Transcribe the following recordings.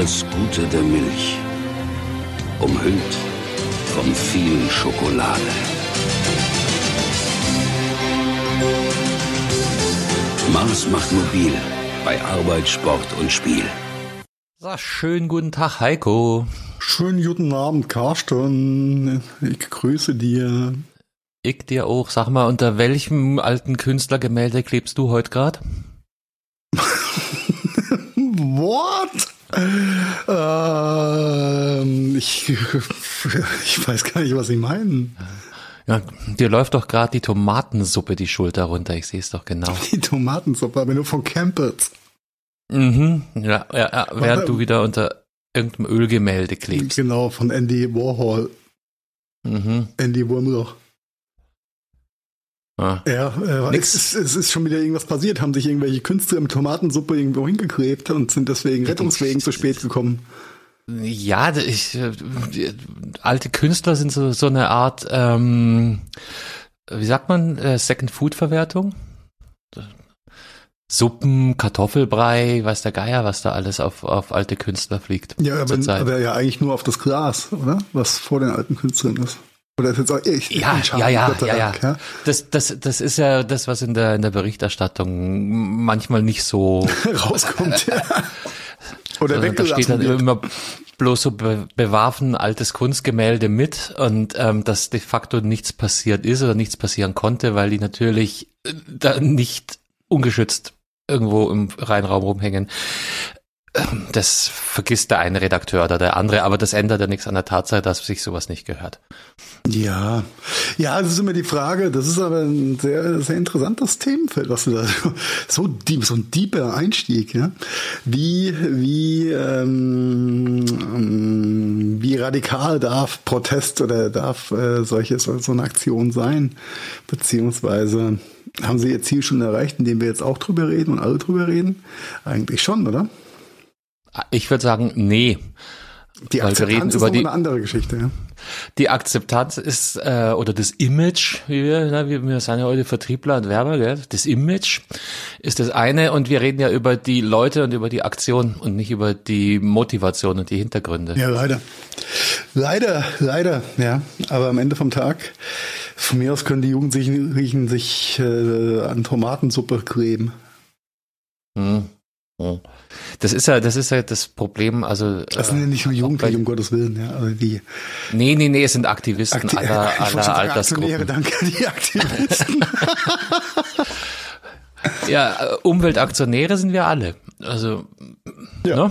alles Gute der Milch, umhüllt von viel Schokolade. Mars macht mobil bei Arbeit, Sport und Spiel. So, schönen guten Tag, Heiko. Schönen guten Abend, Carsten. Ich grüße dir. Ich dir auch. Sag mal, unter welchem alten Künstlergemälde klebst du heute gerade? What? Ähm, ich, ich weiß gar nicht, was Sie meinen. Ja, dir läuft doch gerade die Tomatensuppe die Schulter runter. Ich sehe es doch genau. Die Tomatensuppe, aber nur von Campbell's. Mhm. Ja, ja, ja während du wieder unter irgendeinem Ölgemälde klebst. Genau, von Andy Warhol. Mhm. Andy Wurmloch. Ah. Ja, äh, es, ist, es ist schon wieder irgendwas passiert. Haben sich irgendwelche Künstler mit Tomatensuppe irgendwo hingeklebt und sind deswegen Rettungswegen zu spät gekommen. Ja, ich, äh, alte Künstler sind so, so eine Art, ähm, wie sagt man, äh, Second Food Verwertung? Suppen, Kartoffelbrei, weiß der Geier, was da alles auf, auf alte Künstler fliegt. Ja, aber, aber ja eigentlich nur auf das Glas, oder? Was vor den alten Künstlern ist. Oder ist jetzt auch ich, ja, ich ja, ja, ja, ja, ja. Das, das, das ist ja das, was in der, in der Berichterstattung manchmal nicht so rauskommt. ja. Oder also, da steht dann wird. immer bloß so be bewarfen altes Kunstgemälde mit und ähm, dass de facto nichts passiert ist oder nichts passieren konnte, weil die natürlich äh, da nicht ungeschützt irgendwo im Rheinraum rumhängen. Ähm, das vergisst der eine Redakteur oder der andere, aber das ändert ja nichts an der Tatsache, dass sich sowas nicht gehört. Ja, ja, das ist immer die Frage. Das ist aber ein sehr, sehr interessantes Themenfeld, was du da so deep, so ein deeper Einstieg, ja. Wie, wie, ähm, wie radikal darf Protest oder darf äh, solche so, so eine Aktion sein, beziehungsweise haben sie ihr Ziel schon erreicht, indem wir jetzt auch drüber reden und alle drüber reden? Eigentlich schon, oder? Ich würde sagen, nee. Die Akzeptanz ist die, eine andere Geschichte. Ja? Die Akzeptanz ist, äh, oder das Image, wie wir, na, wir, wir sind ja heute Vertriebler und Werber, gell? das Image ist das eine und wir reden ja über die Leute und über die Aktion und nicht über die Motivation und die Hintergründe. Ja, leider. Leider, leider, ja. Aber am Ende vom Tag, von mir aus können die Jugendlichen sich äh, an Tomatensuppe kleben. Hm. hm. Das ist ja, das ist ja das Problem, also. Das sind ja nicht nur Jugendliche, um Gottes Willen, ja, also die. Nee, nee, nee, es sind Aktivisten Akti aller, aller Altersgruppen. Danke, die Aktivisten. ja, Umweltaktionäre sind wir alle. Also, ja. Ne?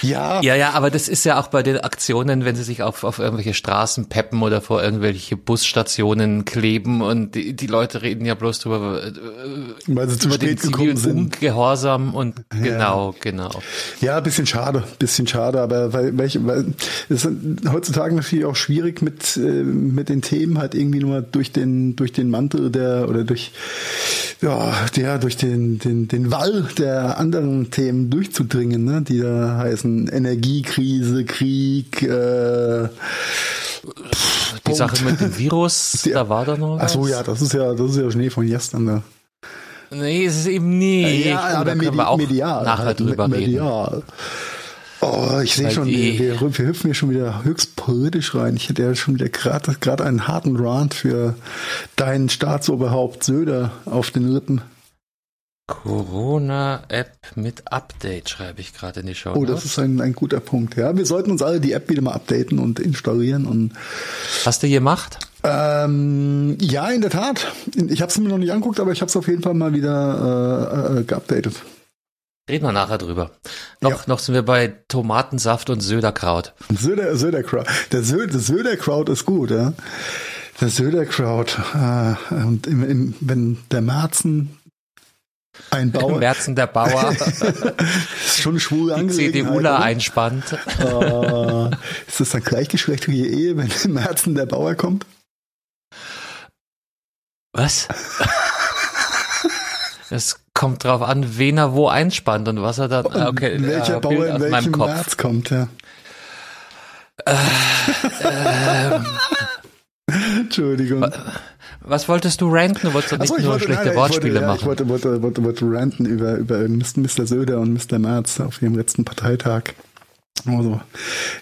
Ja. Ja, ja, aber das ist ja auch bei den Aktionen, wenn sie sich auf, auf irgendwelche Straßen peppen oder vor irgendwelche Busstationen kleben und die, die Leute reden ja bloß drüber, äh, weil sie zu spät gekommen sind. Ungehorsam und ja. genau, genau. Ja, bisschen schade, bisschen schade, aber weil, welche, weil es ist heutzutage natürlich auch schwierig mit, äh, mit den Themen halt irgendwie nur durch den, durch den Mantel der, oder durch, ja, der, durch den, den, den Wall der anderen Themen durchzudringen, ne, die da heißen Energiekrise, Krieg, äh, die Punkt. Sache mit dem Virus, da war da noch was. Ach so, ja, das ist ja, das ist ja Schnee von gestern da. Nee, es ist eben nie. Ja, aber da können wir auch medial, nachher halt drüber medial. reden. Oh, ich sehe schon, wir, wir, wir hüpfen hier schon wieder höchst politisch rein. Ich hätte ja schon wieder gerade einen harten Rant für deinen Staatsoberhaupt Söder auf den Rippen. Corona-App mit Update schreibe ich gerade in die Show. Oh, das ist ein, ein guter Punkt. Ja, wir sollten uns alle die App wieder mal updaten und installieren. Und Hast du gemacht? Ähm, ja, in der Tat. Ich habe es mir noch nicht anguckt, aber ich habe es auf jeden Fall mal wieder äh, äh, geupdatet. Reden wir nachher drüber. Noch, ja. noch sind wir bei Tomatensaft und Söderkraut. Söder, Söderkraut. Der Söder, Söderkraut ist gut, ja. Der Söderkraut. Äh, und im, im, wenn der Marzen ein Bauer. Merzen der Bauer. ist schon schwul Die CDUler einspannt. Uh, ist das dann gleichgeschlechtliche Ehe, wenn im Herzen der Bauer kommt? Was? Es kommt drauf an, wen er wo einspannt und was er dann. Okay, welcher Bauer in welchem März kommt, ja. Äh, ähm, Entschuldigung. Was wolltest du ranten? Du wolltest doch nicht so, nur wollte, schlechte nein, Wortspiele wollte, machen. Ja, ich wollte, wollte, wollte, wollte ranten über, über Mr. Söder und Mr. Merz auf ihrem letzten Parteitag. Also,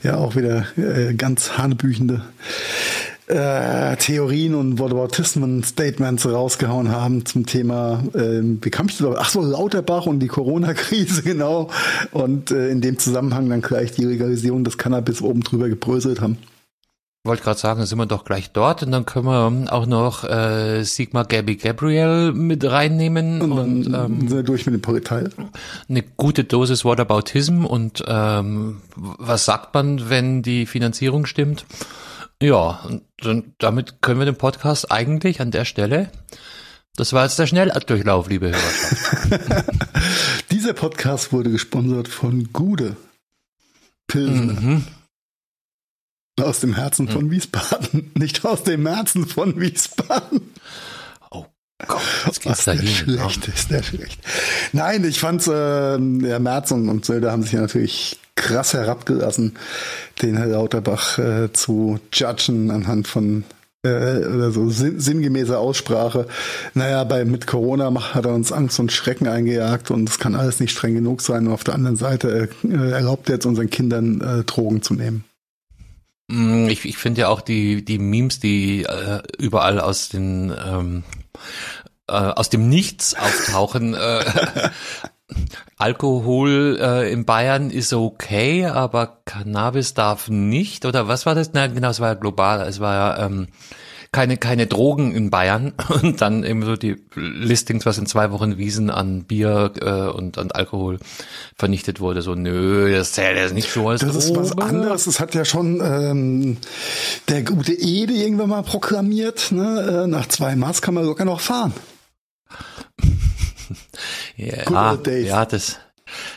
ja, auch wieder äh, ganz hanebüchende äh, Theorien und Wortbautismen-Statements rausgehauen haben zum Thema, äh, wie kam ich da? Ach so, Lauterbach und die Corona-Krise, genau. Und äh, in dem Zusammenhang dann gleich die Legalisierung des Cannabis oben drüber gebröselt haben. Ich wollte gerade sagen, sind wir doch gleich dort und dann können wir auch noch äh, Sigma Gabby Gabriel mit reinnehmen Und und, dann ähm, sind wir durch mit dem Portal. eine gute Dosis Whataboutism und ähm, was sagt man, wenn die Finanzierung stimmt? Ja, und dann, damit können wir den Podcast eigentlich an der Stelle, das war jetzt der Schnelldurchlauf, liebe Hörer. Dieser Podcast wurde gesponsert von Gude Pilsen mhm. Aus dem Herzen von Wiesbaden, nicht aus dem Herzen von Wiesbaden. Oh Gott, jetzt geht's Was da schlecht ist, der schlecht. Nein, ich fand's, äh, der Merz und, und Söder haben sich ja natürlich krass herabgelassen, den Herr Lauterbach äh, zu judgen anhand von äh, oder so sinn, sinngemäßer Aussprache. Naja, bei mit Corona hat er uns Angst und Schrecken eingejagt und es kann alles nicht streng genug sein. Und auf der anderen Seite äh, erlaubt er jetzt unseren Kindern äh, Drogen zu nehmen. Mm, Ich, ich finde ja auch die, die Memes, die äh, überall aus den ähm, äh, aus dem Nichts auftauchen. Äh, Alkohol äh, in Bayern ist okay, aber Cannabis darf nicht. Oder was war das? Na genau, es war ja global. Es war ja ähm, keine keine Drogen in Bayern und dann eben so die Listings, was in zwei Wochen Wiesen an Bier äh, und an Alkohol vernichtet wurde. So nö, das zählt jetzt nicht so als Das ist was anderes. Das hat ja schon ähm, der gute Ede irgendwann mal proklamiert. Ne? Äh, nach zwei Maß kann man locker noch fahren. Ja, ja, das,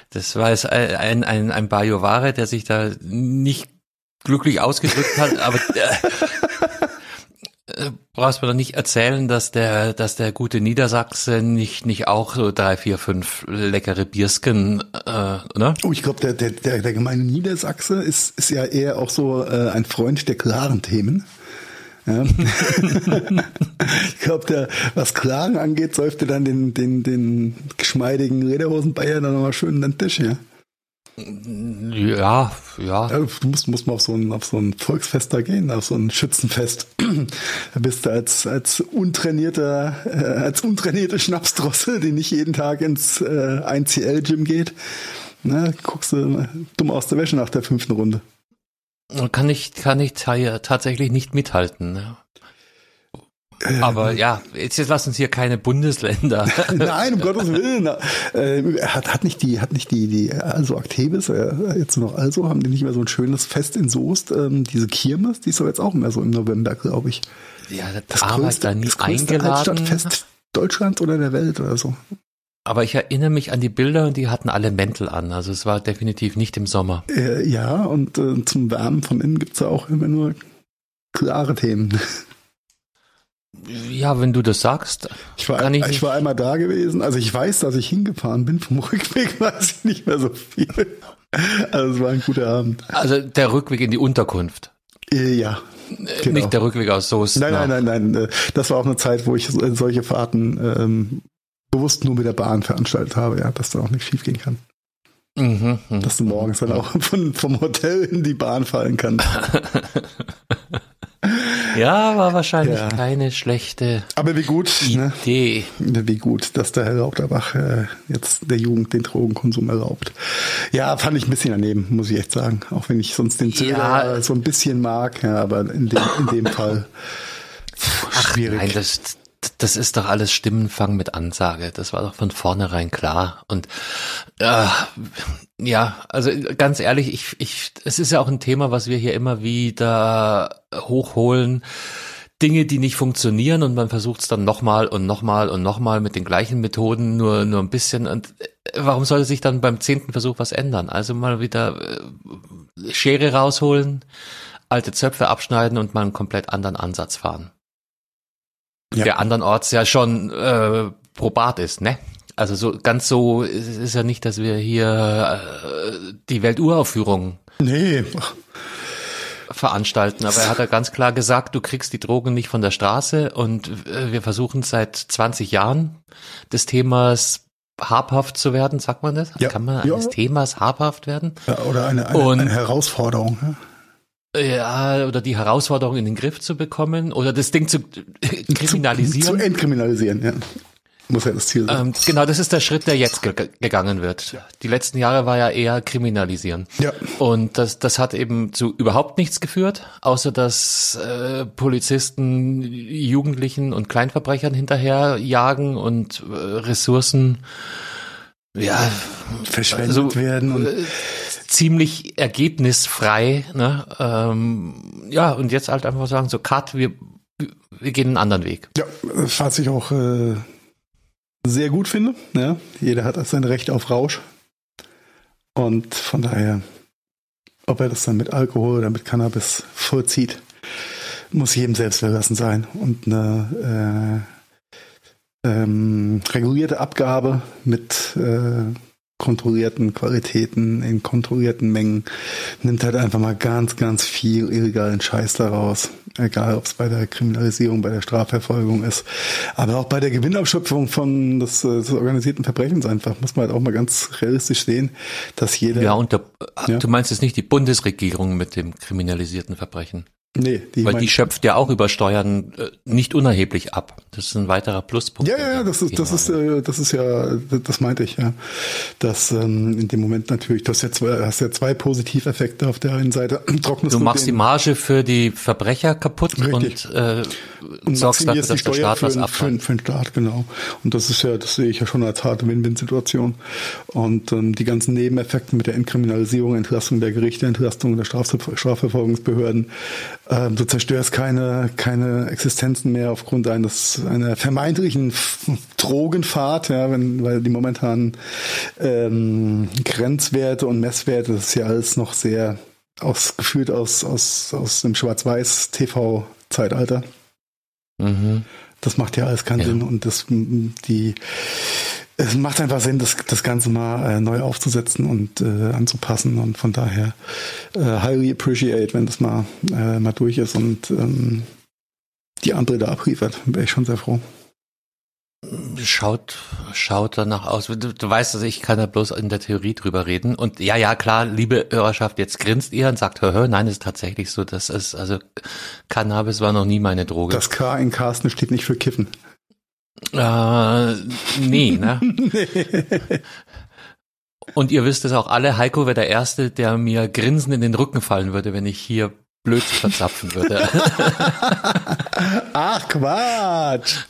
das war jetzt ein, ein, ein Bajovare, der sich da nicht glücklich ausgedrückt hat, aber brauchst mir doch nicht erzählen, dass der, dass der gute Niedersachse nicht, nicht auch so drei, vier, fünf leckere Biersken, äh, oder? Oh, ich glaube, der, der, der, der gemeine Niedersachse ist, ist ja eher auch so äh, ein Freund der klaren Themen. Ja. ich glaube, der, was Klagen angeht, säufte dann den, den, den geschmeidigen Lederhosen-Bayer dann nochmal schön in den Tisch, ja. Ja, ja. Du musst, musst mal auf so, ein, auf so ein Volksfest da gehen, auf so ein Schützenfest. da bist du als, als untrainierter, äh, als untrainierte Schnapsdrossel, die nicht jeden Tag ins äh, 1CL-Gym geht, ne, guckst du dumm aus der Wäsche nach der fünften Runde. Kann ich, kann ich ta- tatsächlich nicht mithalten. ne? Aber ja, jetzt, jetzt lass uns hier keine Bundesländer. Nein, um Gottes Willen. Äh, hat, hat nicht die, hat nicht die, die also Aktivis, äh, jetzt noch also, haben die nicht mehr so ein schönes Fest in Soest, ähm, diese Kirmes, die ist doch jetzt auch mehr so im November, glaube ich. ja, Das das war ich da nie das größte eingeladen. Altstadtfest Deutschlands oder der Welt oder so. Aber ich erinnere mich an die Bilder und die hatten alle Mäntel an. Also es war definitiv nicht im Sommer. Äh, ja, und äh, zum Wärmen von innen gibt's ja auch immer nur klare Themen. Ja, wenn du das sagst. Ich war, ich ich, war einmal da gewesen, also ich weiß, dass ich hingefahren bin, vom Rückweg weiß ich nicht mehr so viel. Also es war ein guter Abend. Also der Rückweg in die Unterkunft. Äh, ja, Äh, Genau. Nicht der Rückweg aus Soest. Nein, nein, nein, nein. äh, Das war auch eine Zeit, wo ich so- solche Fahrten ähm, bewusst nur mit der Bahn veranstaltet habe, ja, dass da auch nichts schief gehen kann. Mhm, mhm. Dass du morgens dann auch von, vom Hotel in die Bahn fallen kannst. Ja, war wahrscheinlich Ja. keine schlechte Aber wie gut, ne? Idee. Wie gut, dass der Herr Lauterbach äh, jetzt der Jugend den Drogenkonsum erlaubt. Ja, fand ich ein bisschen daneben, muss ich echt sagen. Auch wenn ich sonst den Zöger Ja. so ein bisschen mag, ja, aber in dem, in dem Fall Ach schwierig. nein, das, das ist doch alles Stimmenfang mit Ansage. Das war doch von vornherein klar. Und äh, ja, also ganz ehrlich, ich, ich, es ist ja auch ein Thema, was wir hier immer wieder hochholen. Dinge, die nicht funktionieren und man versucht es dann nochmal und nochmal und nochmal mit den gleichen Methoden, nur, nur ein bisschen. Und äh, warum sollte sich dann beim zehnten Versuch was ändern? Also mal wieder äh, Schere rausholen, alte Zöpfe abschneiden und mal einen komplett anderen Ansatz fahren Ja. der andernorts ja schon äh, probat ist, ne? Also so ganz so ist es ist ja nicht, dass wir hier äh, die Welturaufführung Nee, veranstalten, aber er hat ja ganz klar gesagt, du kriegst die Drogen nicht von der Straße und äh, wir versuchen seit 20 Jahren des Themas habhaft zu werden, sagt man das? Ja. Kann man Ja. eines Themas habhaft werden? Ja, oder eine, eine, Und- eine Herausforderung. Ja? Ja, oder die Herausforderung in den Griff zu bekommen oder das Ding zu äh, Zu kriminalisieren. entkriminalisieren, ja. Muss ja das Ziel sein. Ähm, genau, das ist der Schritt, der jetzt ge gegangen wird. Die letzten Jahre war ja eher kriminalisieren. Ja. Und das, das hat eben zu überhaupt nichts geführt, außer dass äh, Polizisten Jugendlichen und Kleinverbrechern hinterher jagen und äh, Ressourcen ja Verschwendet also, werden und äh, ziemlich ergebnisfrei. Ne? Ähm, ja, und jetzt halt einfach sagen, so Cut, wir, wir gehen einen anderen Weg. Ja, was ich auch äh, sehr gut finde. Ja, jeder hat sein Recht auf Rausch. Und von daher, ob er das dann mit Alkohol oder mit Cannabis vollzieht, muss jedem selbst überlassen sein. Und eine äh, ähm, regulierte Abgabe mit äh, kontrollierten Qualitäten in kontrollierten Mengen nimmt halt einfach mal ganz, ganz viel illegalen Scheiß daraus. Egal, ob es bei der Kriminalisierung, bei der Strafverfolgung ist, aber auch bei der Gewinnabschöpfung von des, äh, des organisierten Verbrechens einfach, muss man halt auch mal ganz realistisch sehen, dass jeder, Ja, und der, Ja. du meinst jetzt nicht die Bundesregierung mit dem kriminalisierten Verbrechen, nee, die, weil die schöpft ja auch über Steuern äh, nicht unerheblich ab. Das ist ein weiterer Pluspunkt. Ja, ja, das ist, das ist, äh, das ist ja, das meinte ich, ja. Dass ähm, in dem Moment natürlich, du hast ja zwei, hast ja zwei Positiveffekte auf der einen Seite. Trocknest Du machst die den- Marge für die Verbrecher kaputt Richtig. und, äh, und sorgst dafür, die dass der Staat für, was den- für, abfällt. den- für den Staat, genau. Und das ist ja, das sehe ich ja schon als harte Win-Win-Situation. Und ähm, die ganzen Nebeneffekte mit der Entkriminalisierung, Entlastung der Gerichte, Entlastung der Straf Strafverfolgungsbehörden, ähm, du zerstörst keine, keine Existenzen mehr aufgrund eines einer vermeintlichen Drogenfahrt, ja, wenn, weil die momentanen ähm, Grenzwerte und Messwerte, das ist ja alles noch sehr aus, gefühlt aus, aus, aus dem Schwarz-Weiß-TV-Zeitalter. Mhm. Das macht ja alles keinen Ja. Sinn und das die es macht einfach Sinn, das, das Ganze mal äh, neu aufzusetzen und äh, anzupassen und von daher äh, highly appreciate, wenn das mal äh, mal durch ist und ähm, die andere da abliefert, wäre ich schon sehr froh. Schaut, schaut danach aus. Du, du weißt, dass ich kann da bloß in der Theorie drüber reden. Und ja, ja, klar, liebe Hörerschaft, jetzt grinst ihr und sagt, hör, hör, nein, es ist tatsächlich so. Das ist, also, Cannabis war noch nie meine Droge. Das K in Carsten steht nicht für Kiffen. Äh, nee, ne? Und ihr wisst es auch alle, Heiko wäre der Erste, der mir grinsend in den Rücken fallen würde, wenn ich hier blöd verzapfen würde. Ach Quatsch!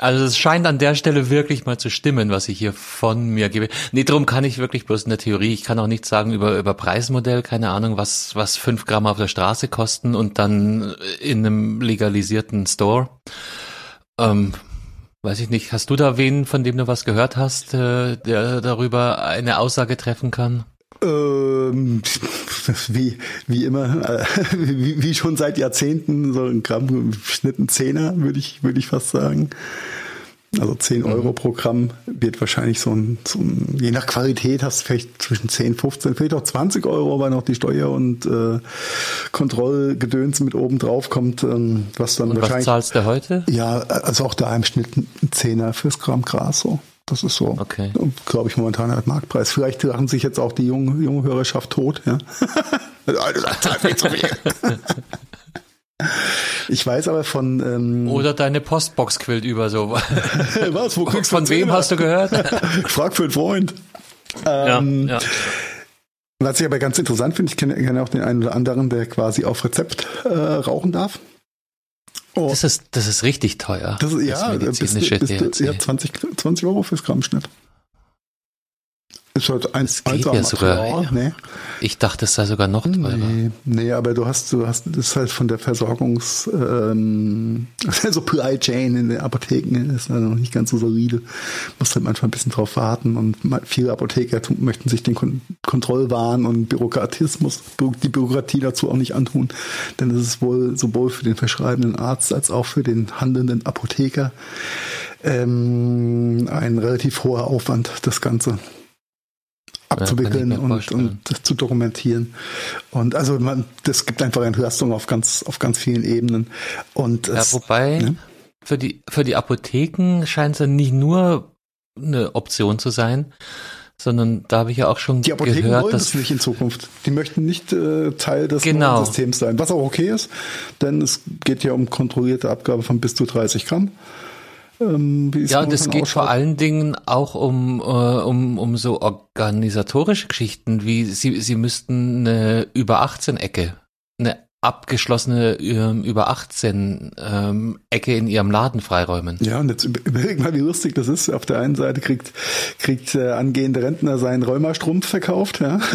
Also es scheint an der Stelle wirklich mal zu stimmen, was ich hier von mir gebe. Nee, drum kann ich wirklich bloß in der Theorie. Ich kann auch nichts sagen über, über Preismodell, keine Ahnung, was, was fünf Gramm auf der Straße kosten und dann in einem legalisierten Store. Ähm, weiß ich nicht. Hast du da wen, von dem du was gehört hast, äh, der darüber eine Aussage treffen kann? Ähm, wie, wie immer, äh, wie, wie schon seit Jahrzehnten, so ein Gramm im Schnitt ein Zehner, würde ich, würde ich fast sagen. Also 10 Euro pro Gramm wird wahrscheinlich so ein, so ein, je nach Qualität hast du vielleicht zwischen 10, 15, vielleicht auch 20 Euro, weil noch die Steuer- und äh, Kontrollgedöns mit oben drauf kommt, ähm, was dann Und was wahrscheinlich. zahlst du heute? Ja, also auch da im Schnitt ein Zehner fürs Gramm Gras so. Das ist so, Okay. glaube ich, momentan der Marktpreis. Vielleicht lachen sich jetzt auch die junge, junge Hörerschaft tot, ja. Ich weiß aber von ähm, Oder deine Postbox quillt über so. was, wo kriegst du Von wem hast du gehört? Frag für einen Freund. ja, Ähm, ja. Was ich aber ganz interessant finde, ich kenne, kenne auch den einen oder anderen, der quasi auf Rezept äh, rauchen darf. Oh, Das ist, das ist richtig teuer. das ist, ja, bis, medizinische bis, THC. ja 20, 20 Euro fürs Grammschnitt. Ist halt ein, Das geht am ja sogar. Nee. Ich dachte, es sei sogar noch teurer. Nee, nee, aber du hast, du hast, das ist halt von der Versorgungs, ähm, also Supply Chain in den Apotheken ist halt noch nicht ganz so solide. Musst halt manchmal ein bisschen drauf warten und viele Apotheker möchten sich den Kon Kontrollwahn und Bürokratismus, Bü- die Bürokratie dazu auch nicht antun. Denn es ist wohl sowohl für den verschreibenden Arzt als auch für den handelnden Apotheker ähm, ein relativ hoher Aufwand, das Ganze abzuwickeln mir und, und das zu dokumentieren. Und also man, das gibt einfach Entlastung auf ganz, auf ganz vielen Ebenen. Und Ja, es, wobei, ne? für die, für die Apotheken scheint es ja nicht nur eine Option zu sein, sondern da habe ich ja auch schon Die Apotheken gehört, wollen dass das nicht in Zukunft. Die möchten nicht äh, Teil des Genau. Systems sein, was auch okay ist, denn es geht ja um kontrollierte Abgabe von bis zu 30 Gramm. Ähm, ja, und es momentan geht vor allen Dingen auch um, äh, um, um so organisatorische Geschichten, wie sie, sie müssten eine über 18 Ecke, eine abgeschlossene ähm, über 18 ähm, Ecke in ihrem Laden freiräumen. Ja, und jetzt über- überleg mal, wie lustig das ist. Auf der einen Seite kriegt, kriegt äh, angehende Rentner seinen Rheumastrumpf verkauft, ja.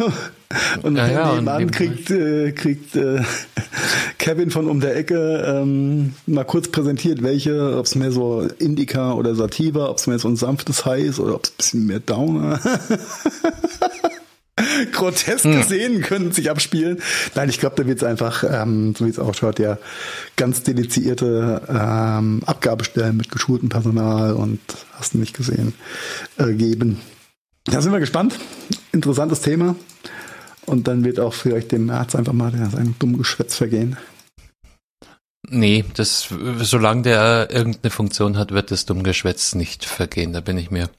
Und Ja, ja, nebenan kriegt, äh, kriegt äh, Kevin von um der Ecke ähm, mal kurz präsentiert, welche, ob es mehr so Indica oder Sativa, ob es mehr so ein sanftes High ist oder ob es ein bisschen mehr Downer. Groteske Hm. Szenen können sich abspielen. Nein, ich glaube, da wird es einfach, ähm, so wie es ausschaut, ja ganz dedizierte ähm, Abgabestellen mit geschultem Personal und hast du nicht gesehen, äh, geben. Da sind wir gespannt. Interessantes Thema. Und dann wird auch vielleicht dem März einfach mal der, sein dummen Geschwätz vergehen. Nee, das, solange der irgendeine Funktion hat, wird das Dummgeschwätz nicht vergehen. Da bin ich mir,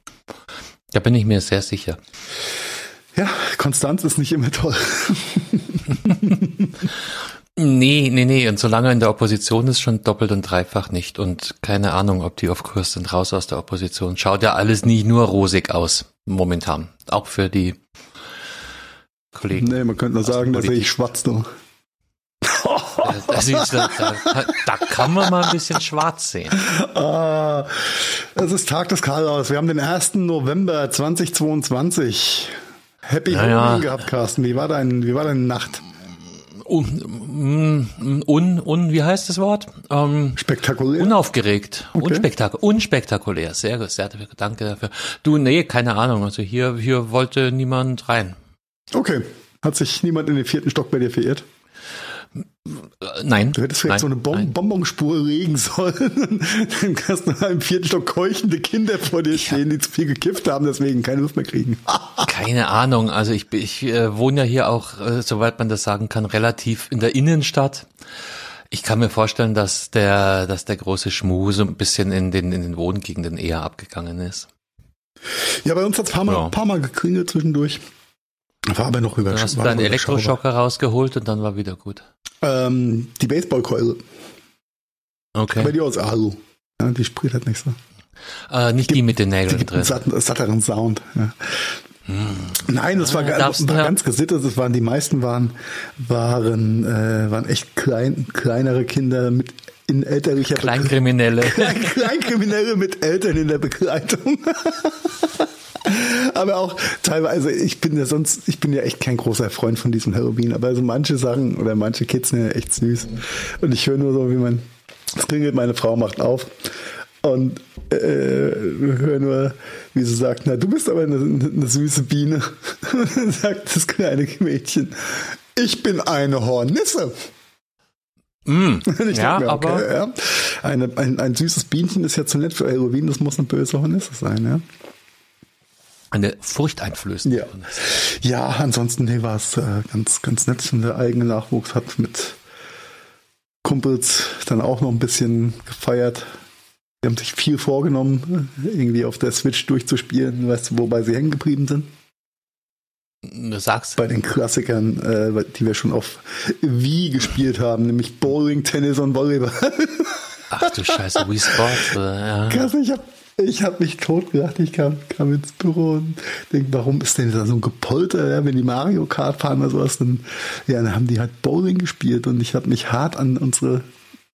da bin ich mir sehr sicher. Ja, Konstanz ist nicht immer toll. Nee, nee, nee. Und solange er in der Opposition ist, schon doppelt und dreifach nicht. Und keine Ahnung, ob die auf Kurs sind, raus aus der Opposition. Schaut ja alles nicht nur rosig aus, momentan. Auch für die Kollegen. nee, man könnte nur sagen, da sehe Politik. ich schwarz du. Das ist, da, da, kann man mal ein bisschen schwarz sehen. Ah, es ist Tag des Karlauers. Wir haben den 1. November 2022. Happy Ja, ja. Halloween gehabt, Carsten. Wie war dein, wie war deine Nacht? Un, un, un, wie heißt das Wort? Ähm, Spektakulär. unaufgeregt, Okay. unspektak unspektakulär. Sehr gut, sehr danke dafür. Du, nee, keine Ahnung. Also hier, hier wollte niemand rein. Okay. Hat sich niemand in den vierten Stock bei dir verirrt? Nein. Du hättest vielleicht nein, so eine nein. Bonbonspur legen sollen. Dann kannst du im vierten Stock keuchende Kinder vor dir stehen, die zu viel gekifft haben, deswegen keine Luft mehr kriegen. Keine Ahnung. Also ich, ich äh, wohne ja hier auch, äh, soweit man das sagen kann, relativ in der Innenstadt. Ich kann mir vorstellen, dass der, dass der große Schmuh so ein bisschen in den, in den Wohngegenden eher abgegangen ist. Ja, bei uns hat es paar, Mal- Ja. paar Mal geklingelt zwischendurch. War aber noch über Dann hast du deinen. Elektroschocker rausgeholt und dann war wieder gut. Ähm, die Baseballkeule. Okay. dir aus Alu. Ja, die spricht halt nicht so. Äh, nicht die mit den Die Nägeln einen drin. satten, satteren Sound. Ja. Nein, das war, Ah, war ganz gesittet. Das waren die meisten waren waren äh, waren echt klein, kleinere Kinder mit in elterlicher Be- Kleinkriminelle. Klein, Kleinkriminelle mit Eltern in der Begleitung. aber auch teilweise, ich bin ja sonst, ich bin ja echt kein großer Freund von diesem Halloween, aber so manche Sachen oder manche Kids sind ja echt süß. Und ich höre nur so, wie man, es klingelt, meine Frau macht auf und äh, höre nur, wie sie sagt, na, du bist aber eine, eine süße Biene. Und dann sagt das kleine Mädchen, ich bin eine Hornisse. Mm, ja, mir, aber okay, ja. Eine, ein, ein süßes Bienchen ist ja zu nett für Halloween, das muss eine böse Hornisse sein, ja. Eine furchteinflößende. Ja, ja ansonsten nee, war es äh, ganz, ganz nett, wenn der eigene Nachwuchs hat mit Kumpels dann auch noch ein bisschen gefeiert. Die haben sich viel vorgenommen, irgendwie auf der Switch durchzuspielen, weißt du, wobei sie hängen geblieben sind. Du sagst, Bei den Klassikern, äh, die wir schon auf Wii gespielt haben, nämlich Bowling, Tennis und Volleyball. ach du Scheiße, Wii Sports. Äh, ja. Krass, ich hab, ich hab mich totgelacht. Ich kam, kam ins Büro und denk, warum ist denn da so ein Gepolter, ja, wenn die Mario Kart fahren oder sowas, dann, ja, dann haben die halt Bowling gespielt und ich habe mich hart an unsere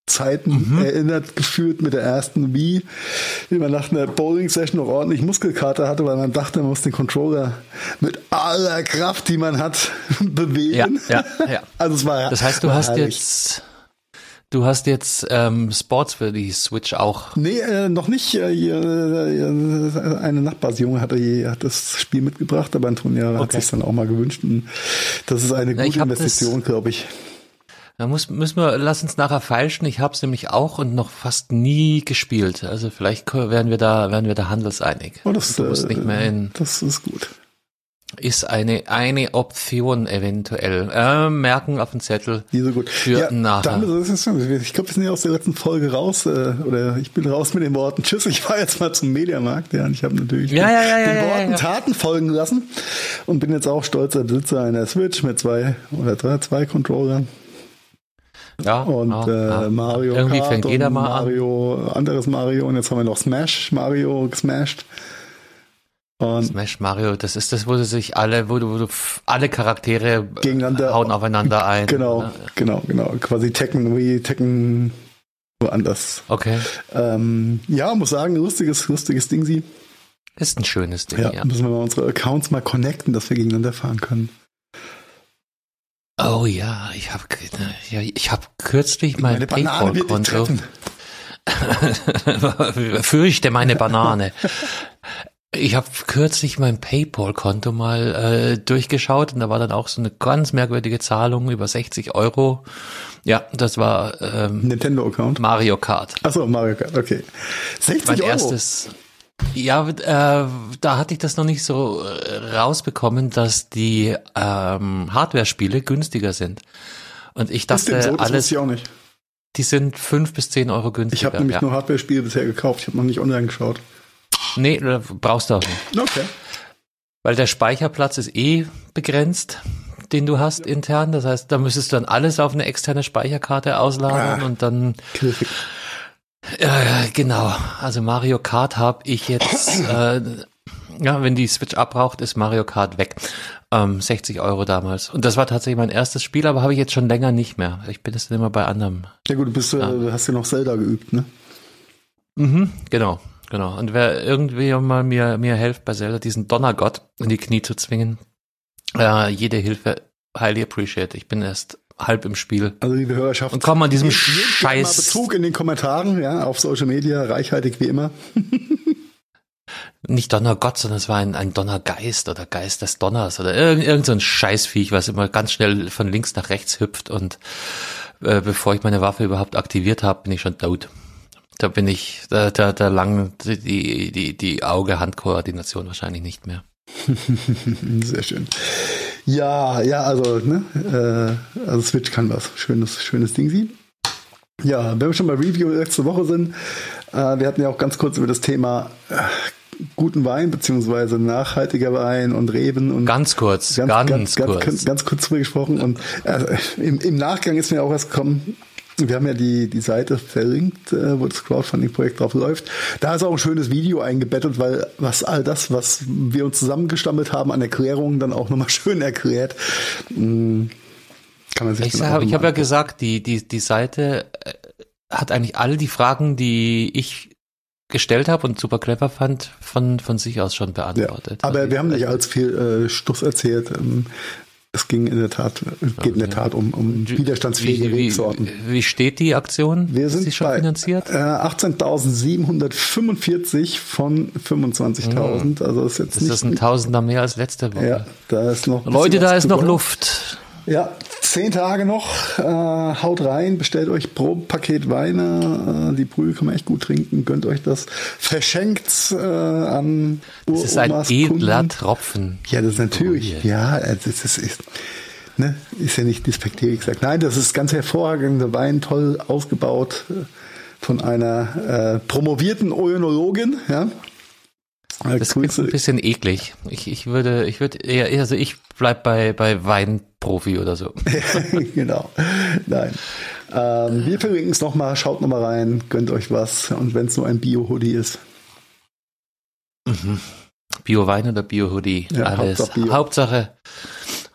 Zeiten erinnert gefühlt mit der ersten Wii, wie man nach einer Bowling-Session noch ordentlich Muskelkater hatte, weil man dachte, man muss den Controller mit aller Kraft, die man hat, bewegen. Ja, ja, ja. Also es war Das heißt, du hast herrlich. jetzt, du hast jetzt ähm, Sports für die Switch auch. Nee, äh, noch nicht. Äh, äh, eine Nachbarsjunge hatte hat das Spiel mitgebracht, aber Antonia hat Okay. sich dann auch mal gewünscht. Und das ist eine gute hab Investition, glaube ich. Da muss, müssen wir, lass uns nachher feilschen. Ich habe es nämlich auch und noch fast nie gespielt. Also vielleicht werden wir da, werden wir da handelseinig. Oh, das, du musst äh, nicht mehr in, das ist gut. Ist eine, eine Option eventuell. Äh, merken auf den Zettel. Die so gut. Für ja, nachher. Ich glaube, wir sind ja aus der letzten Folge raus, äh, oder ich bin raus mit den Worten, tschüss, ich fahre jetzt mal zum Mediamarkt, ja, und ich habe natürlich Ja, ja, ja, den ja, ja, Worten ja. Taten folgen lassen und bin jetzt auch stolzer Besitzer einer Switch mit zwei oder drei, zwei Controllern Ja, und ja, äh. Mario Irgendwie Kart fängt jeder und mal an. Mario, anderes Mario und jetzt haben wir noch Smash Mario gesmashed. Und Smash Mario, das ist das, wo sie sich alle, wo du, wo du alle Charaktere Gegeneinander- hauen aufeinander ein. genau, Ja, genau, genau, quasi Tekken wie Tekken woanders. Okay. Ähm, ja, muss sagen, lustiges, lustiges Ding sie. Ist ein schönes Ding, Ja, ja. müssen wir mal unsere Accounts mal connecten, dass wir gegeneinander fahren können. Oh ja, ich habe ja, ich habe kürzlich mein Meine PayPal-Konto. Fürchte meine Banane. Ich habe kürzlich mein PayPal-Konto mal äh, durchgeschaut und da war dann auch so eine ganz merkwürdige Zahlung über 60 Euro. Ja, das war ähm, Nintendo-Account. Mario Kart. Achso, Mario Kart, okay. 60 Mein Euro. erstes. Ja, äh, da hatte ich das noch nicht so äh, rausbekommen, dass die ähm, Hardware-Spiele günstiger sind. Und ich das dachte, stimmt so, das alles, ich auch nicht. die sind fünf bis zehn Euro günstiger. Ich habe nämlich ja. nur Hardware-Spiele bisher gekauft. Ich habe noch nicht online geschaut. Nee, brauchst du auch nicht. Okay. Weil der Speicherplatz ist eh begrenzt, den du hast intern. Das heißt, da müsstest du dann alles auf eine externe Speicherkarte auslagern Ah. und dann, ja, ja, genau. Also Mario Kart habe ich jetzt, äh, ja, wenn die Switch abbraucht, ist Mario Kart weg. Ähm, 60 Euro damals. Und das war tatsächlich mein erstes Spiel, aber habe ich jetzt schon länger nicht mehr. Ich bin jetzt immer bei anderem. Ja gut, du bist, äh, du hast ja noch Zelda geübt, ne? Mhm, genau, genau. Und wer irgendwie mal mir, mir hilft, bei Zelda diesen Donnergott in die Knie zu zwingen, äh, jede Hilfe highly appreciate. Ich bin erst halb im Spiel. Also liebe Hörerschaft. Und komm an diesem Scheiß- Bezug in den Kommentaren, ja, auf Social Media, reichhaltig wie immer. Nicht Donnergott, sondern es war ein, ein Donnergeist oder Geist des Donners oder irgend, irgend so ein Scheißviech, was immer ganz schnell von links nach rechts hüpft und äh, bevor ich meine Waffe überhaupt aktiviert habe, bin ich schon tot. Da bin ich, da, da, da lang die, die, die Auge-Hand-Koordination wahrscheinlich nicht mehr. Sehr schön. Ja, ja, also, ne, äh, also Switch kann was. Schönes, schönes Ding sie. Ja, wenn wir schon bei Review letzte Woche sind, äh, wir hatten ja auch ganz kurz über das Thema äh, guten Wein beziehungsweise nachhaltiger Wein und Reben und Ganz kurz, ganz, ganz, ganz, kurz. ganz, ganz kurz drüber gesprochen und äh, im, im Nachgang ist mir auch erst gekommen, wir haben ja die, die Seite verlinkt, äh, wo das Crowdfunding-Projekt drauf läuft. Da ist auch ein schönes Video eingebettet, weil was all das, was wir uns zusammengestammelt haben an Erklärungen, dann auch nochmal schön erklärt. Mm, Kann man sich Ich, sag- ich habe ja gesagt, die, die, die Seite äh, hat eigentlich alle die Fragen, die ich gestellt habe und super clever fand, von, von sich aus schon ja, beantwortet. aber Also wir haben ich- nicht allzu viel äh, Stuss erzählt. Ähm, es ging in der Tat, geht in der Tat um, um widerstandsfähige wie, Rebsorten. wie, wie steht die Aktion? Wir Ist sind schon bei finanziert? Äh, 18.745 von 25.000. Also ist jetzt Ist nicht. das ein Tausender mehr als letzte Woche? ja, da ist noch. Leute, da ist noch. Luft. Ja, zehn Tage noch. Äh, haut rein, bestellt euch pro Paket Weine. Äh, die Brühe kann man echt gut trinken. Gönnt euch das. Verschenkt äh, an Das ist ein edler Kunden. Tropfen. Ja, das ist natürlich. Oh, ja, das ist, ist, ist, ne, ist ja nicht despektierlich gesagt. Nein, das ist ganz hervorragender Wein, toll ausgebaut äh, von einer äh, promovierten Oenologin. Ja. Äh, Das klingt ein bisschen eklig. Ich, ich würde, ich würde eher, also ich bleib bei, bei Weinprofi oder so. genau. Nein. Ähm, wir verlinken es nochmal, schaut nochmal rein, gönnt euch was. Und wenn es nur ein Bio-Hoodie ist. Bio-Wein oder Bio-Hoodie? Ja, Alles. Hauptsache Bio. Hauptsache,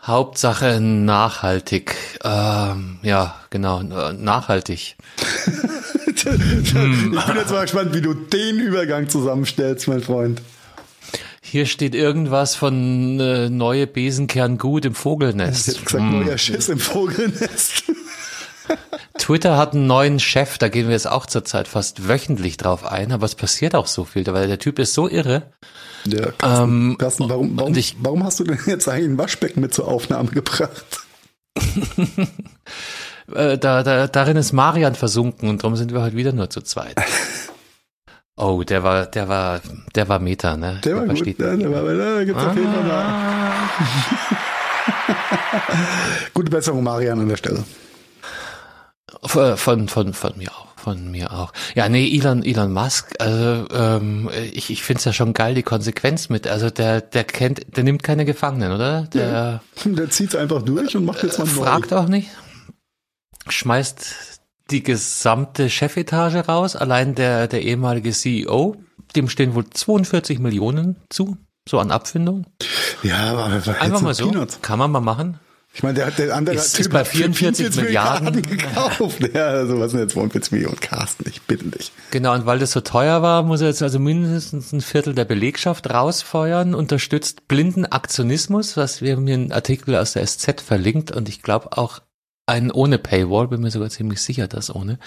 Hauptsache nachhaltig. Ähm, ja, genau, nachhaltig. ich bin jetzt mal gespannt, wie du den Übergang zusammenstellst, mein Freund. Hier steht irgendwas von äh, neue Besenkern gut im Ich Vogelnest. hätte gesagt, Hm. neuer Schiss im Vogelnest. Twitter hat einen neuen Chef, da gehen wir jetzt auch zurzeit fast wöchentlich drauf ein, aber es passiert auch so viel, weil der Typ ist so irre. Ja, Carsten, Ähm, Carsten warum, warum, ich- warum hast du denn jetzt eigentlich ein Waschbecken mit zur Aufnahme gebracht? Äh, da, da, darin ist Marian versunken und darum sind wir heute wieder nur zu zweit. Oh, der war, der war, der war Meta, ne? Der war gut, ne? der war, da gibt's auf jeden Fall mal. Gute Besserung, Marian, an der Stelle. Von, von, von, von mir auch. Von mir auch. Ja, nee, Elon, Elon Musk, also ähm, ich, ich finde es ja schon geil, die Konsequenz mit. Also der, der kennt, der nimmt keine Gefangenen, oder? Der, ja, der zieht's einfach durch und macht jetzt mal neu. Fragt auch nicht. Schmeißt die gesamte Chefetage raus, allein der, der ehemalige CEO, dem stehen wohl 42 Millionen zu, so an Abfindung. Ja, aber einfach mal so. Peanuts. Kann man mal machen. Ich meine, der hat der andere ist, Typ ist bei 44 Milliarden, Milliarden gekauft. Ja, also was sind jetzt 42 Millionen Carsten? Ich bitte dich. Genau, und weil das so teuer war, muss er jetzt also mindestens ein Viertel der Belegschaft rausfeuern, unterstützt blinden Aktionismus, was wir haben hier einen Artikel aus der SZ verlinkt und ich glaube auch einen ohne Paywall, bin mir sogar ziemlich sicher, dass ohne.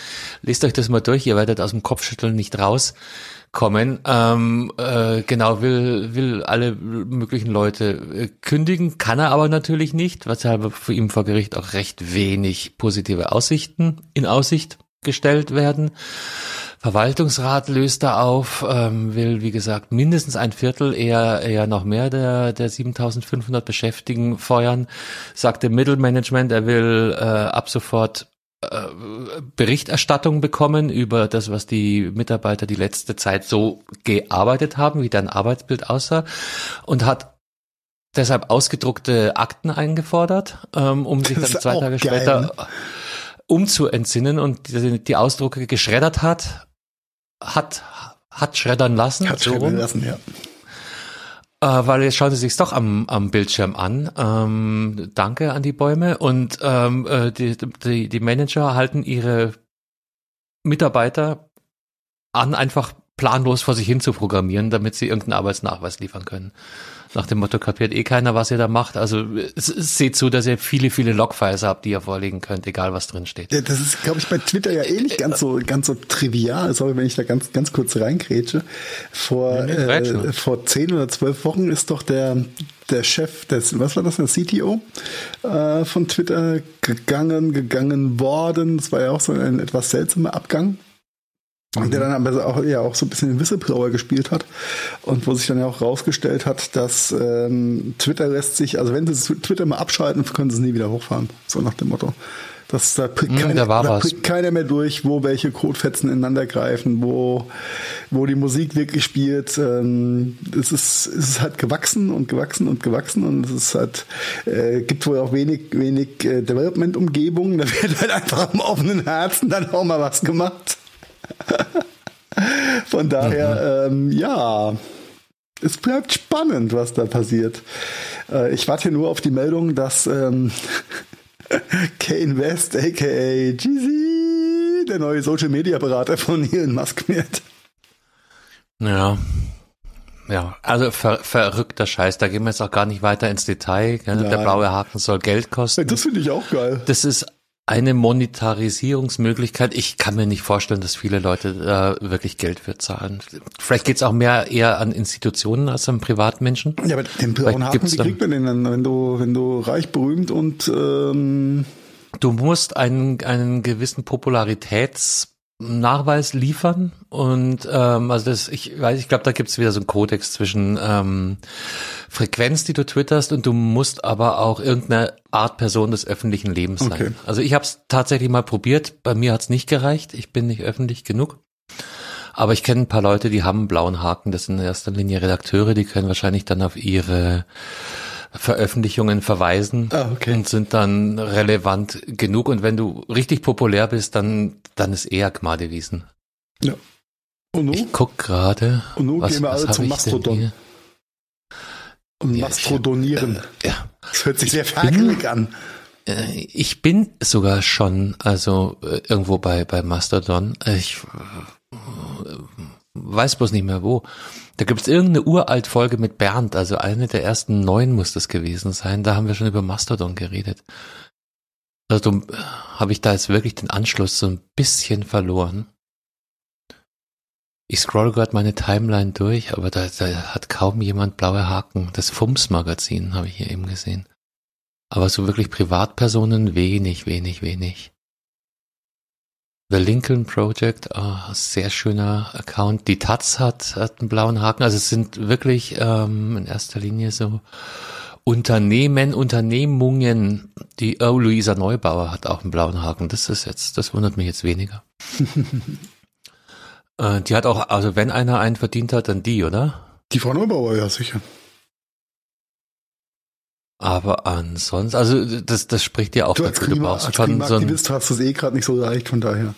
Lest euch das mal durch, ihr werdet aus dem Kopfschütteln nicht rauskommen. Ähm, äh, genau, will, will alle möglichen Leute äh, kündigen, kann er aber natürlich nicht, was ja für ihn vor Gericht auch recht wenig positive Aussichten in Aussicht gestellt werden. Verwaltungsrat löst da auf, ähm, will wie gesagt mindestens ein Viertel, eher eher noch mehr der der 7.500 Beschäftigten feuern. Sagt dem Mittelmanagement, er will äh, ab sofort äh, Berichterstattung bekommen über das, was die Mitarbeiter die letzte Zeit so gearbeitet haben, wie dein Arbeitsbild aussah und hat deshalb ausgedruckte Akten eingefordert, ähm, um sich dann zwei Tage geil, später ne? Umzuentsinnen und die, die Ausdrucke geschreddert hat hat, hat schreddern lassen. Hat so schreddern lassen, ja. Äh, weil jetzt schaut sie sich doch am, am Bildschirm an. Ähm, danke an die Bäume. Und ähm, äh, die, die, die Manager halten ihre Mitarbeiter an, einfach planlos vor sich hin zu programmieren, damit sie irgendeinen Arbeitsnachweis liefern können nach dem Motto kapiert eh keiner, was ihr da macht. Also seht zu, dass ihr viele, viele Logfiles habt, die ihr vorlegen könnt, egal was drin steht. Ja, das ist, glaube ich, bei Twitter ja eh nicht ganz so, ganz so trivial. Sorry, wenn ich da ganz, ganz kurz reingrätsche. Vor, äh, vor zehn oder zwölf Wochen ist doch der, der Chef des, was war das, der CTO äh, von Twitter gegangen, gegangen worden. Das war ja auch so ein etwas seltsamer Abgang. Und der dann aber auch, ja, auch so ein bisschen den Whistleblower gespielt hat. Und wo sich dann ja auch rausgestellt hat, dass ähm, Twitter lässt sich, also wenn sie Twitter mal abschalten, können sie es nie wieder hochfahren. So nach dem Motto. Das, da prickt, hm, keine, da da prickt keiner mehr durch, wo welche Codefetzen ineinander greifen, wo, wo die Musik wirklich spielt. Ähm, es, ist, es ist halt gewachsen und gewachsen und gewachsen und es ist halt, äh, gibt wohl auch wenig, wenig äh, Development-Umgebung. Da wird halt einfach am offenen Herzen dann auch mal was gemacht. Von daher, mhm. ähm, ja, es bleibt spannend, was da passiert. Äh, ich warte nur auf die Meldung, dass ähm, Kane West, aka GZ, der neue Social Media Berater von Elon Musk wird. Ja. Ja, also ver verrückter Scheiß, da gehen wir jetzt auch gar nicht weiter ins Detail. Der blaue Haken soll Geld kosten. Das finde ich auch geil. Das ist eine Monetarisierungsmöglichkeit. Ich kann mir nicht vorstellen, dass viele Leute da wirklich Geld für zahlen. Vielleicht geht's auch mehr eher an Institutionen als an Privatmenschen. Ja, aber den blauen Haken, wie kriegt man den dann, wenn du, wenn du reich, berühmt und ähm Du musst einen, einen gewissen Popularitäts Nachweis liefern und ähm, also das ich weiß ich glaube da gibt's wieder so einen Kodex zwischen ähm, Frequenz die du twitterst und du musst aber auch irgendeine Art Person des öffentlichen Lebens sein okay. also ich habe es tatsächlich mal probiert bei mir hat's nicht gereicht ich bin nicht öffentlich genug aber ich kenne ein paar Leute die haben einen blauen Haken das sind in erster Linie Redakteure die können wahrscheinlich dann auf ihre Veröffentlichungen verweisen ah, okay. und sind dann relevant genug. Und wenn du richtig populär bist, dann, dann ist eher Gmade Wiesen. Ja. Und nun? Ich guck gerade. Und nun was, gehen wir alle zum Mastodon. Und ja, Mastodonieren. Äh, ja. Das hört sich sehr fertig an. Äh, ich bin sogar schon, also äh, irgendwo bei, bei Mastodon. Ich äh, weiß bloß nicht mehr wo. Da gibt es irgendeine uralt Folge mit Bernd, also eine der ersten neun muss das gewesen sein. Da haben wir schon über Mastodon geredet. Also habe ich da jetzt wirklich den Anschluss so ein bisschen verloren. Ich scroll gerade meine Timeline durch, aber da, da hat kaum jemand blaue Haken. Das FUMS-Magazin habe ich hier eben gesehen. Aber so wirklich Privatpersonen wenig, wenig, wenig. The Lincoln Project, oh, sehr schöner Account. Die Taz hat, hat einen blauen Haken. Also es sind wirklich ähm, in erster Linie so Unternehmen, Unternehmungen. Die oh, Luisa Neubauer hat auch einen blauen Haken. Das ist jetzt, das wundert mich jetzt weniger. äh, die hat auch, also wenn einer einen verdient hat, dann die, oder? Die Frau Neubauer, ja sicher. Aber ansonsten, also das, das spricht ja auch du als dafür. Klima, du brauchst als schon so Klimaaktivist hast du es eh gerade nicht so leicht, von daher.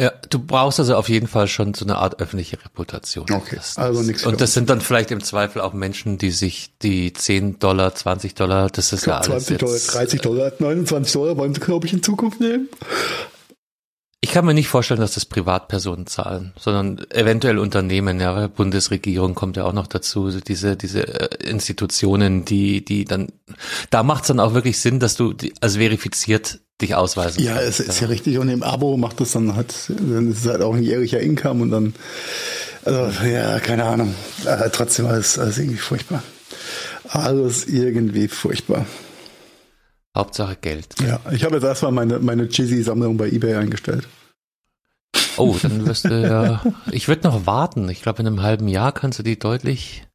ja, du brauchst also auf jeden Fall schon so eine Art öffentliche Reputation. Okay, Das- also nichts Und das sind dann vielleicht im Zweifel auch Menschen, die sich die 10 Dollar, 20 Dollar, das ist ja alles 20 Dollar, jetzt, 30 Dollar, 29 Dollar wollen sie, glaube ich, in Zukunft nehmen. Ich kann mir nicht vorstellen, dass das Privatpersonen zahlen, sondern eventuell Unternehmen, ja, Bundesregierung kommt ja auch noch dazu, diese, diese äh, Institutionen, die, die dann, da macht es dann auch wirklich Sinn, dass du als verifiziert dich ausweisen Ja, es ist ja richtig. Und im Abo macht es dann halt, dann ist es halt auch ein jährlicher Income und dann, also, ja, keine Ahnung. Äh, trotzdem alles, alles irgendwie furchtbar. Alles irgendwie furchtbar. Hauptsache Geld. Ja, ich habe jetzt erstmal meine, meine Jizzy-Sammlung bei eBay eingestellt. Oh, dann wirst du ja, ich würde noch warten. Ich glaube, in einem halben Jahr kannst du die deutlich,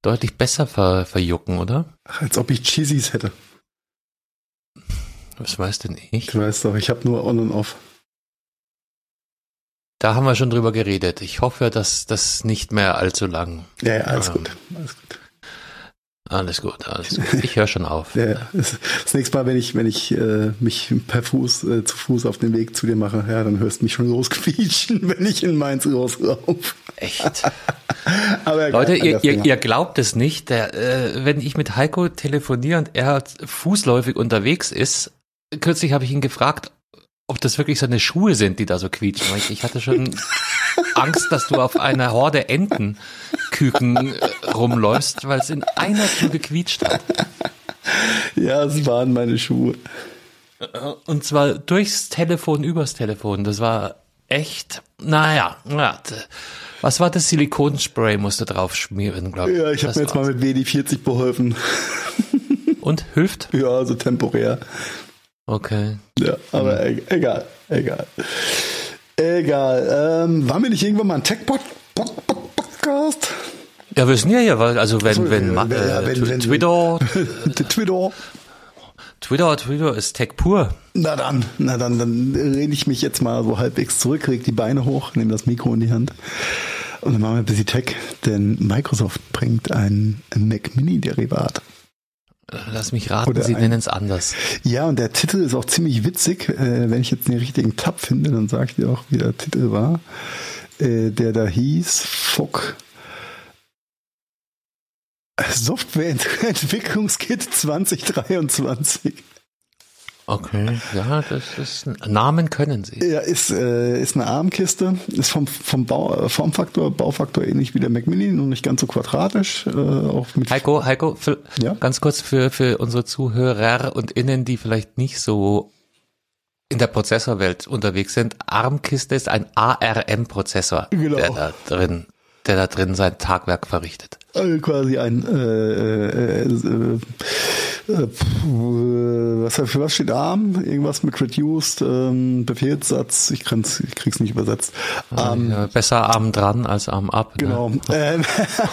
deutlich besser ver, verjucken, oder? Als ob ich Jizzys hätte. Was weiß denn ich? Du weißt doch, ich habe nur On und Off. Da haben wir schon drüber geredet. Ich hoffe, dass das nicht mehr allzu lang. Ja, ja, alles Ähm, gut. Alles gut. Alles gut, alles gut. Ich höre schon auf. Ja. Das, das nächste Mal, wenn ich, wenn ich äh, mich per Fuß, äh, zu Fuß auf den Weg zu dir mache, ja, dann hörst du mich schon losquietschen, wenn ich in Mainz rauslaufe. Echt. Aber Leute, ihr, ihr, ihr glaubt es nicht. Der, äh, wenn ich mit Heiko telefoniere und er fußläufig unterwegs ist, kürzlich habe ich ihn gefragt, ob das wirklich seine Schuhe sind, die da so quietschen. Ich, hatte schon Angst, dass du auf einer Horde Entenküken äh, rumläufst, weil es in einer Tür gequietscht hat. Ja, es waren meine Schuhe. Und zwar durchs Telefon, übers Telefon. Das war echt, naja, ja, d- was war das Silikonspray, musste drauf schmieren, glaube ich. Ja, ich habe mir jetzt mal mit WD-40 beholfen. Und hilft? Ja, so temporär. Okay. Ja, aber Mhm. egal, egal. Egal. Ähm, waren wir nicht irgendwann mal ein Tech-Podcast? Ja, wir sind ja hier, weil, also wenn, so, wenn, ja, ma- wenn- ja, äh, wenn- Tw- wenn- Twitter, Twitter. Twitter, Twitter ist Tech pur. Na dann, na dann, dann rede ich mich jetzt mal so halbwegs zurück, reg die Beine hoch, nehme das Mikro in die Hand und dann machen wir ein bisschen Tech, denn Microsoft bringt ein Mac Mini Derivat. Lass mich raten, Oder sie nennen es anders. Ja, und der Titel ist auch ziemlich witzig. Äh, wenn ich jetzt den richtigen Tab finde, dann sage ich dir auch, wie der Titel war. Äh, der da hieß Fuck. Softwareentwicklungskit 2023. Okay, ja, das ist, Namen können sie. Ja, ist, äh, ist eine Armkiste, ist vom, vom Bau, äh, Formfaktor, Baufaktor ähnlich wie der Mac Mini, nur nicht ganz so quadratisch, äh, auch mit Heiko, Heiko, für, Ja? ganz kurz für, für unsere Zuhörer und Innen, die vielleicht nicht so in der Prozessorwelt unterwegs sind. ARM-Kiste ist ein ARM-Prozessor, Genau. der da drin, der da drin sein Tagwerk verrichtet. äh, quasi ein äh, äh, äh, äh, was für was steht ARM? Irgendwas mit Reduced ähm, Befehlssatz. Ich, kann's, ich krieg's nicht übersetzt. Ja, besser Arm dran als Arm ab. Genau. Ne? Ähm,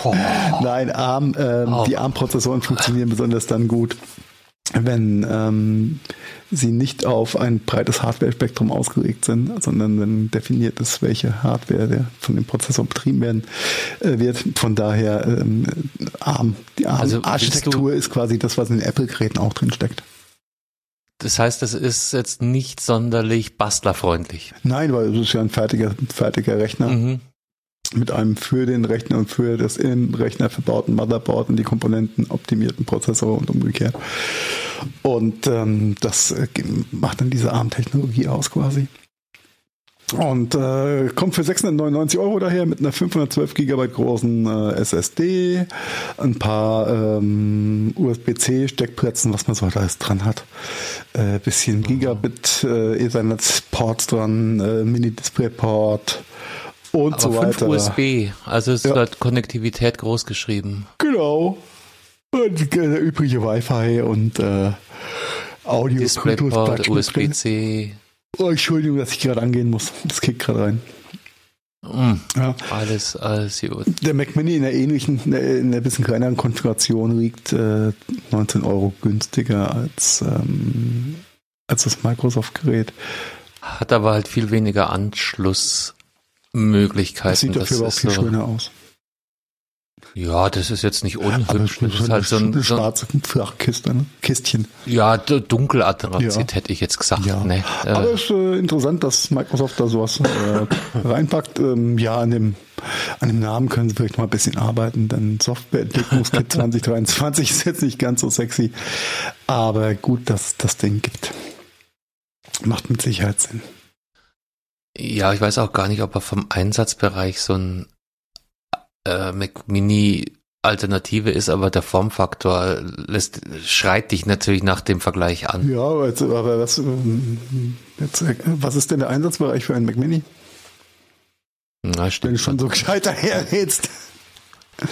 Nein, ARM, ähm, Oh. die ARM-Prozessoren funktionieren besonders dann gut, wenn ähm, sie nicht auf ein breites Hardware-Spektrum ausgelegt sind, sondern wenn definiert ist, welche Hardware der von dem Prozessor betrieben werden äh, wird. Von daher ähm, ARM, die Also, ARM-Architektur ist quasi das, was in den Apple-Geräten auch drin steckt. Das heißt, das ist jetzt nicht sonderlich bastlerfreundlich. Nein, weil es ist ja ein fertiger, fertiger Rechner. Mhm. Mit einem für den Rechner und für das im Rechner verbauten Motherboard und die Komponenten optimierten Prozessor und umgekehrt. Und ähm, das äh, macht dann diese ARM-Technologie aus quasi. Und äh, kommt für 699 Euro daher mit einer 512 Gigabyte großen äh, SSD, ein paar ähm, USB-C-Steckplätzen, was man so alles dran hat, äh, bisschen Gigabit äh, Ethernet-Ports dran, äh, Mini-Display-Port und Aber so weiter. USB, also ist Ja. dort Konnektivität groß geschrieben. Genau. Und äh, der übrige Wi-Fi und äh, Audio DisplayPort. USB-C. Oh, Entschuldigung, dass ich gerade angehen muss. Das kickt gerade rein. Mm, ja. Alles, alles gut. Der Mac Mini in der ähnlichen, in der, in der bisschen kleineren Konfiguration liegt äh, 19 Euro günstiger als, ähm, als das Microsoft-Gerät. Hat aber halt viel weniger Anschlussmöglichkeiten. Das sieht dafür das aber auch viel so schöner aus. Ja, das ist jetzt nicht unhübsch. Das ist halt so ein, eine schwarze Flachkiste, ne? Kistchen. Ja, Dunkeladressität ja. hätte ich jetzt gesagt. Ja. Äh. Aber es ist äh, interessant, dass Microsoft da sowas äh, reinpackt. Ähm, ja, an dem, an dem Namen können sie vielleicht mal ein bisschen arbeiten, denn Softwareentwicklungskit 2023 ist jetzt nicht ganz so sexy. Aber gut, dass das Ding gibt. Macht mit Sicherheit Sinn. Ja, ich weiß auch gar nicht, ob er vom Einsatzbereich so ein äh, Mac Mini Alternative ist, aber der Formfaktor lässt, schreit dich natürlich nach dem Vergleich an. Ja, aber was, jetzt, was ist denn der Einsatzbereich für einen Mac Mini? Na, stimmt. Wenn du schon so gescheit daherredst.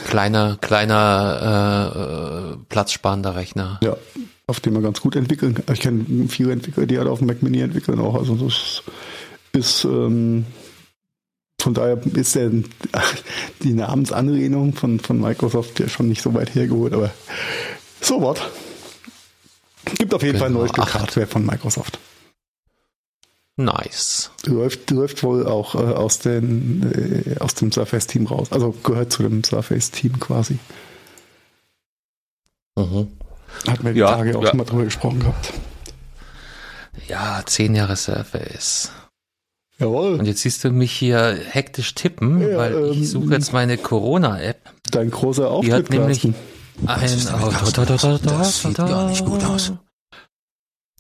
Kleiner, kleiner, äh, platzsparender Rechner. Ja, auf dem man ganz gut entwickeln kann. Ich kenne viele Entwickler, die halt auf dem Mac Mini entwickeln auch. Also das ist, ähm, von daher ist der, die Namensanlehnung von, von Microsoft ja schon nicht so weit hergeholt, aber so was. Gibt auf jeden genau, Fall ein neues Stück Hardware von Microsoft. Nice. Läuft, läuft wohl auch äh, aus, den, äh, aus dem Surface-Team raus. Also gehört zu dem Surface-Team quasi. Mhm. Hatten wir die ja, Tage auch ja. schon mal drüber gesprochen gehabt. Ja, zehn Jahre Surface. Jawohl. Und jetzt siehst du mich hier hektisch tippen, ja, weil ähm, ich suche jetzt meine Corona-App. Dein großer Auftritt, Die hat nämlich ein... Oh, da, da, da, das sieht gar nicht gut aus.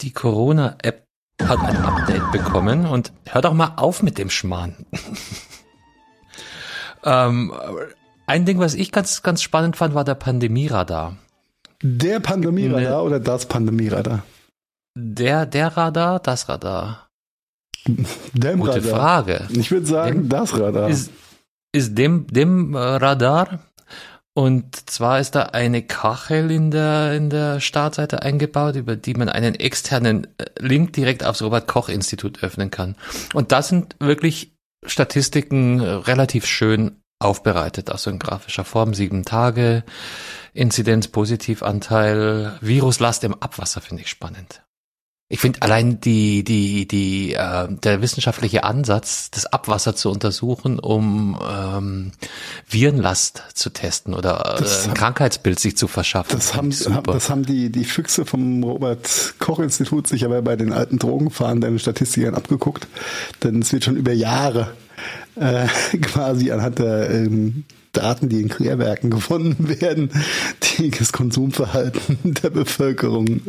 Die Corona-App hat ein Update bekommen und hör doch mal auf mit dem Schmarrn. ähm, ein Ding, was ich ganz, ganz spannend fand, war der Pandemieradar. Der Pandemieradar ne, oder das Pandemieradar? Der, der Radar, das Radar. Dem Gute. Frage. Ich würde sagen, dem, das Radar. Ist, ist dem, dem Radar. Und zwar ist da eine Kachel in der, in der Startseite eingebaut, über die man einen externen äh, Link direkt aufs Robert-Koch-Institut öffnen kann. Und das sind wirklich Statistiken äh, relativ schön aufbereitet, also in grafischer Form. Sieben Tage, Inzidenz, Positivanteil, Viruslast im Abwasser finde ich spannend. Ich finde allein die, die, die, äh, der wissenschaftliche Ansatz, das Abwasser zu untersuchen, um ähm, Virenlast zu testen oder äh, ein Krankheitsbild sich zu verschaffen. Das haben, das haben die, die Füchse vom Robert-Koch-Institut sich aber bei den alten Drogenfahrenden Statistikern abgeguckt. Denn es wird schon über Jahre äh, quasi anhand der ähm, Daten, die in Klärwerken gefunden werden, die das Konsumverhalten der Bevölkerung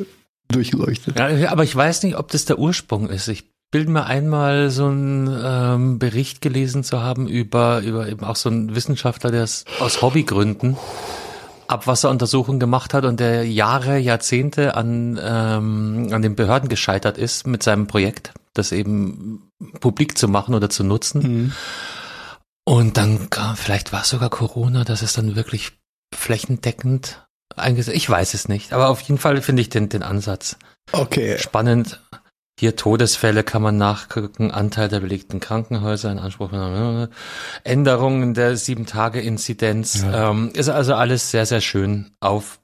durchleuchtet. Ja, aber ich weiß nicht, ob das der Ursprung ist. Ich bilde mir einmal so einen ähm, Bericht gelesen zu haben über, über eben auch so einen Wissenschaftler, der es aus Hobbygründen Abwasseruntersuchungen gemacht hat und der Jahre, Jahrzehnte an, ähm, an den Behörden gescheitert ist mit seinem Projekt, das eben publik zu machen oder zu nutzen. Mhm. Und dann, vielleicht war es sogar Corona, dass es dann wirklich flächendeckend eingesetzt. Ich weiß es nicht, aber auf jeden Fall finde ich den, den Ansatz okay. spannend. Hier Todesfälle kann man nachgucken, Anteil der belegten Krankenhäuser in Anspruch, Änderungen der Sieben-Tage-Inzidenz. Ja. Ähm, ist also alles sehr, sehr schön auf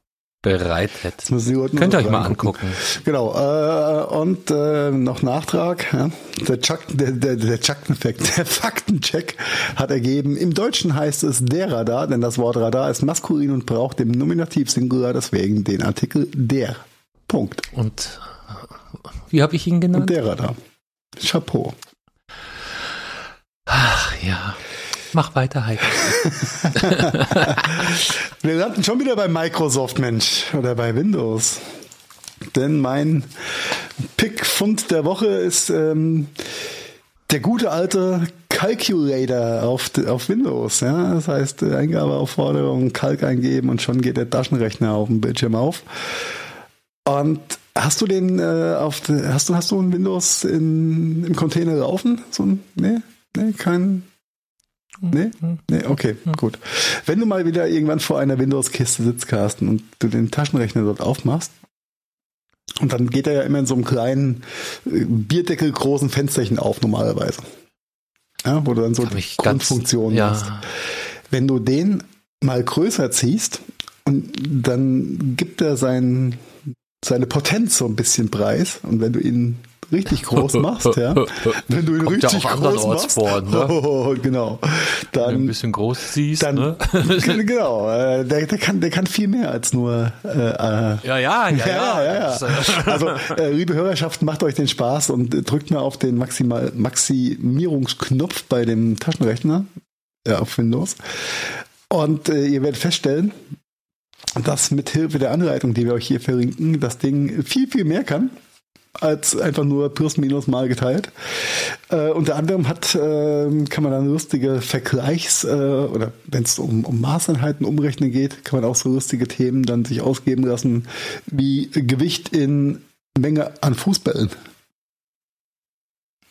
bereitet. Könnt ihr euch mal angucken. Genau. Äh, und äh, noch Nachtrag. Ja. Der, Chuck, der, der, der, Chuck-Effekt, der Faktencheck hat ergeben, im Deutschen heißt es der Radar, denn das Wort Radar ist maskulin und braucht im Nominativ Singular deswegen den Artikel der. Punkt. Und wie habe ich ihn genannt? Und der Radar. Chapeau. Ach ja. Mach weiter, Heiko. Wir landen schon wieder bei Microsoft, Mensch, oder bei Windows. Denn mein Pick-Fund der Woche ist ähm, der gute alte Calculator auf, auf Windows. Ja? Das heißt, Eingabeaufforderung, Calc eingeben und schon geht der Taschenrechner auf dem Bildschirm auf. Und hast du den äh, auf hast du hast du ein Windows in, im Container laufen? So ein, nee, nee, kein Nee? Nee, okay, gut. Wenn du mal wieder irgendwann vor einer Windows-Kiste sitzt, Carsten, und du den Taschenrechner dort aufmachst, Und dann geht er ja immer in so einem kleinen äh, Bierdeckel großen Fensterchen auf normalerweise. Ja, wo du dann so Grundfunktionen ganz, ja. hast. Wenn du den mal größer ziehst und dann gibt er sein, seine Potenz so ein bisschen preis und wenn du ihn richtig groß machst, ja, wenn du ihn Kommt richtig ja auch groß machst, vor, ne? genau, dann Wenn du ein bisschen groß siehst, dann, ne? genau, äh, der, der, kann, der kann viel mehr als nur. Äh, äh, Ja, ja, ja, ja, ja, ja. Äh, Also, äh, liebe Hörerschaft, macht euch den Spaß und drückt mal auf den Maximal Maximierungsknopf bei dem Taschenrechner ja, auf Windows. Und ihr werdet feststellen, dass mit Hilfe der Anleitung, die wir euch hier verlinken, das Ding viel, viel mehr kann als einfach nur plus minus mal geteilt. Äh, unter anderem hat, äh, kann man dann lustige Vergleichs- äh, oder wenn es um, um Maßeinheiten umrechnen geht, kann man auch so lustige Themen dann sich ausgeben lassen, wie Gewicht in Menge an Fußballen.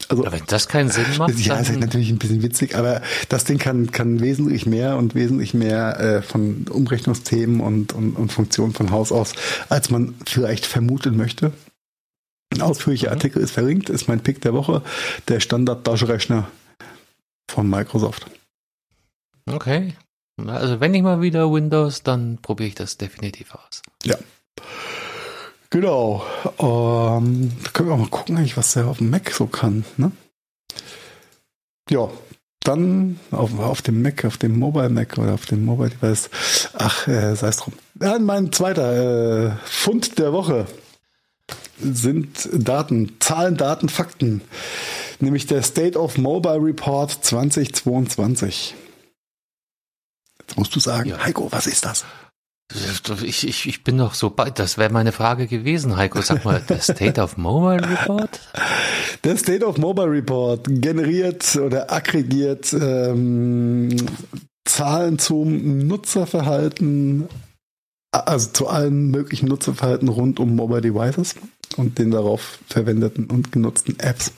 Also, Ja, wenn das keinen Sinn macht, ja, ist natürlich ein bisschen witzig, aber das Ding kann, kann wesentlich mehr und wesentlich mehr äh, von Umrechnungsthemen und, und, und Funktionen von Haus aus, als man vielleicht vermuten möchte. Ein ausführlicher Mhm. Artikel ist verlinkt, ist mein Pick der Woche, der Standard-Taschenrechner von Microsoft. okay. Also wenn ich mal wieder Windows, dann probiere ich das definitiv aus. Ja. Genau. Ähm, da können wir auch mal gucken, eigentlich, was der auf dem Mac so kann. Ne? Ja, dann auf, auf dem Mac, auf dem Mobile Mac oder auf dem Mobile Device. Ach, äh, sei es drum. Ja, mein zweiter äh, Fund der Woche sind Daten, Zahlen, Daten, Fakten. Nämlich der State of Mobile Report 2022. Jetzt musst du sagen, Ja. Heiko, was ist das? Ich, ich, ich bin doch so bei, das wäre meine Frage gewesen, Heiko. Sag mal, der State of Mobile Report? Der State of Mobile Report generiert oder aggregiert ähm, Zahlen zum Nutzerverhalten, also zu allen möglichen Nutzerverhalten rund um Mobile Devices und den darauf verwendeten und genutzten Apps.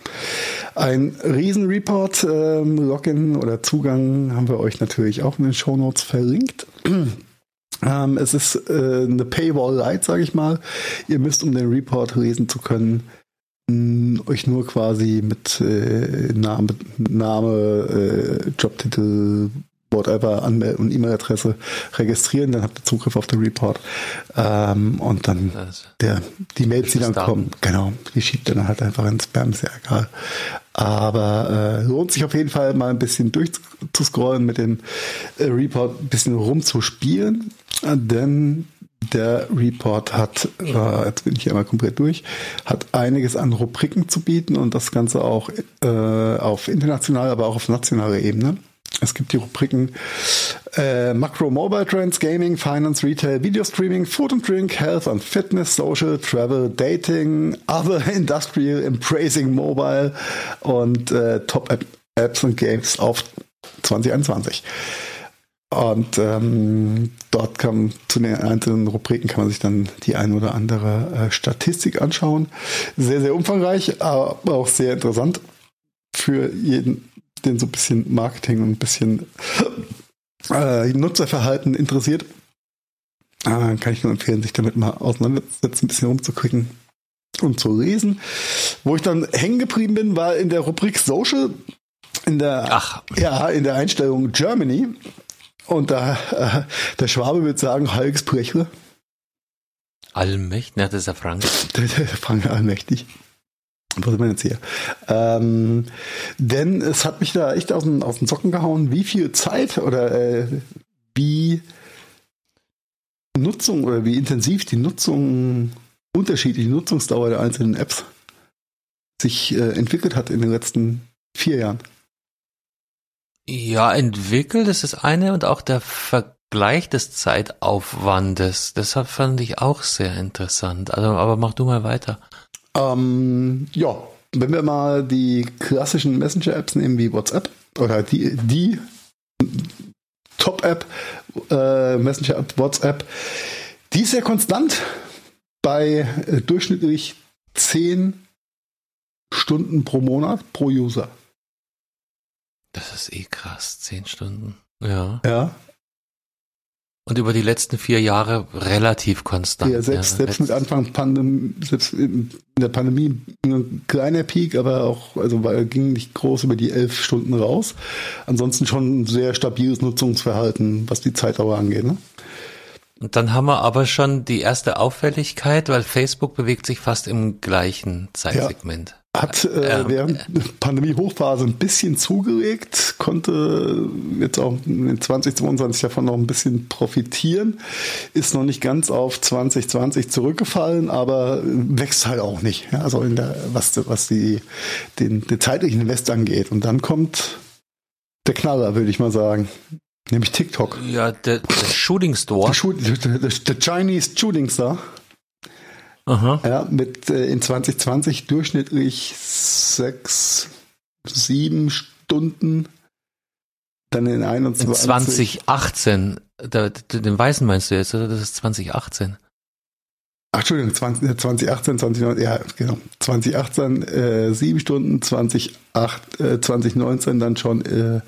Ein Riesenreport, ähm, Login oder Zugang haben wir euch natürlich auch in den Shownotes verlinkt. Ähm, es ist äh, eine Paywall Light, sage ich mal. Ihr müsst, um den Report lesen zu können, mh, euch nur quasi mit äh, Name, Name äh, Jobtitel, whatever, anmelden und E-Mail-Adresse registrieren, dann habt ihr Zugriff auf den Report. Ähm, und dann Das, der, die Mails, die dann kommen, genau, die schiebt ihr dann halt einfach ins Spam, ist ja egal. Aber äh, lohnt sich auf jeden Fall mal ein bisschen durchzuscrollen mit dem äh, Report, ein bisschen rumzuspielen, denn der Report hat, äh, jetzt bin ich hier mal komplett durch, hat einiges an Rubriken zu bieten und das Ganze auch äh, auf internationaler, aber auch auf nationaler Ebene. Es gibt die Rubriken äh, Macro Mobile Trends, Gaming, Finance, Retail, Video Streaming, Food and Drink, Health and Fitness, Social, Travel, Dating, Other Industrial, Embracing Mobile und äh, Top App, Apps und Games auf 2021. Und ähm, dort kann zu den einzelnen Rubriken kann man sich dann die ein oder andere äh, Statistik anschauen. Sehr, sehr umfangreich, aber auch sehr interessant für jeden, den so ein bisschen Marketing und ein bisschen äh, Nutzerverhalten interessiert. Äh, kann ich nur empfehlen, sich damit mal auseinanderzusetzen, ein bisschen rumzukriegen und zu lesen. Wo ich dann hängen geblieben bin, war in der Rubrik Social, in der, Ach. ja, in der Einstellung Germany. Und da, äh, der Schwabe wird sagen, Hulks Brechle. Allmächtig, ne, das ist der Frank. Der, der Frank allmächtig. Was ist man jetzt hier? Ähm, denn es hat mich da echt aus den, aus den Socken gehauen, wie viel Zeit oder äh, wie Nutzung oder wie intensiv die Nutzung, unterschiedliche Nutzungsdauer der einzelnen Apps sich äh, entwickelt hat in den letzten vier Jahren. Ja, entwickelt ist das eine und auch der Vergleich des Zeitaufwandes. Deshalb fand ich auch sehr interessant. Also, aber mach du mal weiter. Ähm, ja, wenn wir mal die klassischen Messenger-Apps nehmen wie WhatsApp oder die, die Top-App, äh, Messenger-App WhatsApp, die ist ja konstant bei äh, durchschnittlich 10 Stunden pro Monat pro User. Das ist eh krass. Zehn Stunden. Ja. Ja. Und über die letzten vier Jahre relativ konstant. Ja, selbst, selbst mit Anfang Pandemie, selbst in der Pandemie ein kleiner Peak, aber auch, also weil ging nicht groß über die elf Stunden raus. Ansonsten schon ein sehr stabiles Nutzungsverhalten, was die Zeitdauer angeht. Ne? Und dann haben wir aber schon die erste Auffälligkeit, weil Facebook bewegt sich fast im gleichen Zeitsegment. Ja hat äh, ähm, während der Pandemie-Hochphase ein bisschen zugelegt, konnte jetzt auch in 2022 davon noch ein bisschen profitieren, ist noch nicht ganz auf 2020 zurückgefallen, aber wächst halt auch nicht. Ja, also in der, was, was die, den, den zeitlichen Invest angeht. Und dann kommt der Knaller, würde ich mal sagen. Nämlich TikTok. Ja, der, der Shooting Store. Der, der, der Chinese Shooting Star. Aha. Ja, mit äh, in 2020 durchschnittlich sechs, sieben Stunden. Dann in 21. In 2018, da, den Weißen meinst du jetzt, oder? Das ist 2018. Ach, Entschuldigung, 20, 2018, 2019, ja, genau. 2018 äh, sieben Stunden, 2008, äh, 2019 dann schon äh,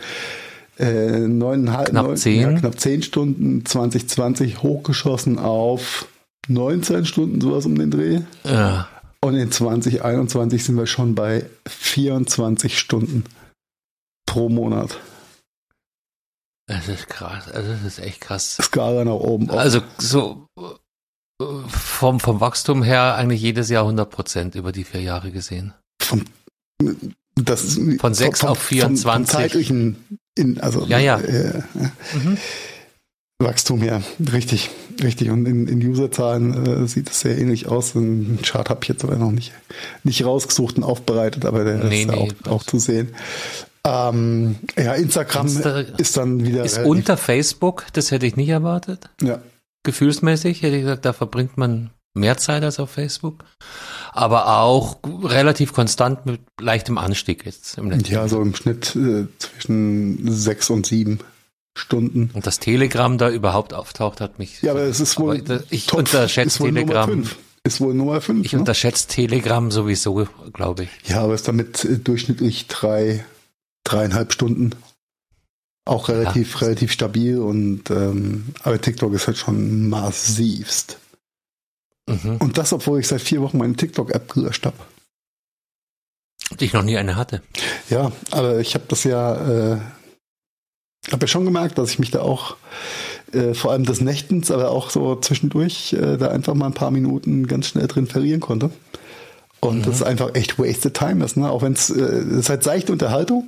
äh, neuneinhalb, knapp neun, zehn. Ja, knapp zehn Stunden, 2020 hochgeschossen auf 19 Stunden, sowas um den Dreh. Ja. Und in 2021 sind wir schon bei 24 Stunden pro Monat. Das ist krass, also das ist echt krass. Skala nach oben. Auch. Also so vom, vom Wachstum her eigentlich jedes Jahr 100 Prozent über die vier Jahre gesehen. Vom, das von 6 auf 24. Vom, vom zeitlichen, in, also, ja, ja. Äh, mhm. Wachstum, ja, richtig, richtig. Und in, in Userzahlen äh, sieht es sehr ähnlich aus. Ein Chart habe ich jetzt aber noch nicht, nicht rausgesucht und aufbereitet, aber der nee, ist nee, auch, auch zu sehen. Ähm, ja, Instagram Insta ist dann wieder. Ist unter Facebook, das hätte ich nicht erwartet. Ja. Gefühlsmäßig hätte ich gesagt, da verbringt man mehr Zeit als auf Facebook. Aber auch relativ konstant mit leichtem Anstieg jetzt im letzten Ja, so im Schnitt äh, zwischen sechs und sieben Stunden. Und das Telegram da überhaupt auftaucht, hat mich. Ja, aber es ist wohl. ich top, unterschätze Telegram. Ist wohl Nummer 5. Ich ne? unterschätze Telegram sowieso, glaube ich. Ja, aber ist damit äh, durchschnittlich drei, dreieinhalb Stunden. Auch relativ, ja. relativ stabil und ähm, aber TikTok ist halt schon massivst. Mhm. Und das, obwohl ich seit vier Wochen meine TikTok-App gelöscht habe. Ich noch nie eine hatte. Ja, aber ich habe das ja äh, habe ja schon gemerkt, dass ich mich da auch äh, vor allem des Nächtens, aber auch so zwischendurch äh, da einfach mal ein paar Minuten ganz schnell drin verlieren konnte. Und mhm. das ist einfach echt wasted time ist, ne? Auch wenn es äh, ist halt seichte Unterhaltung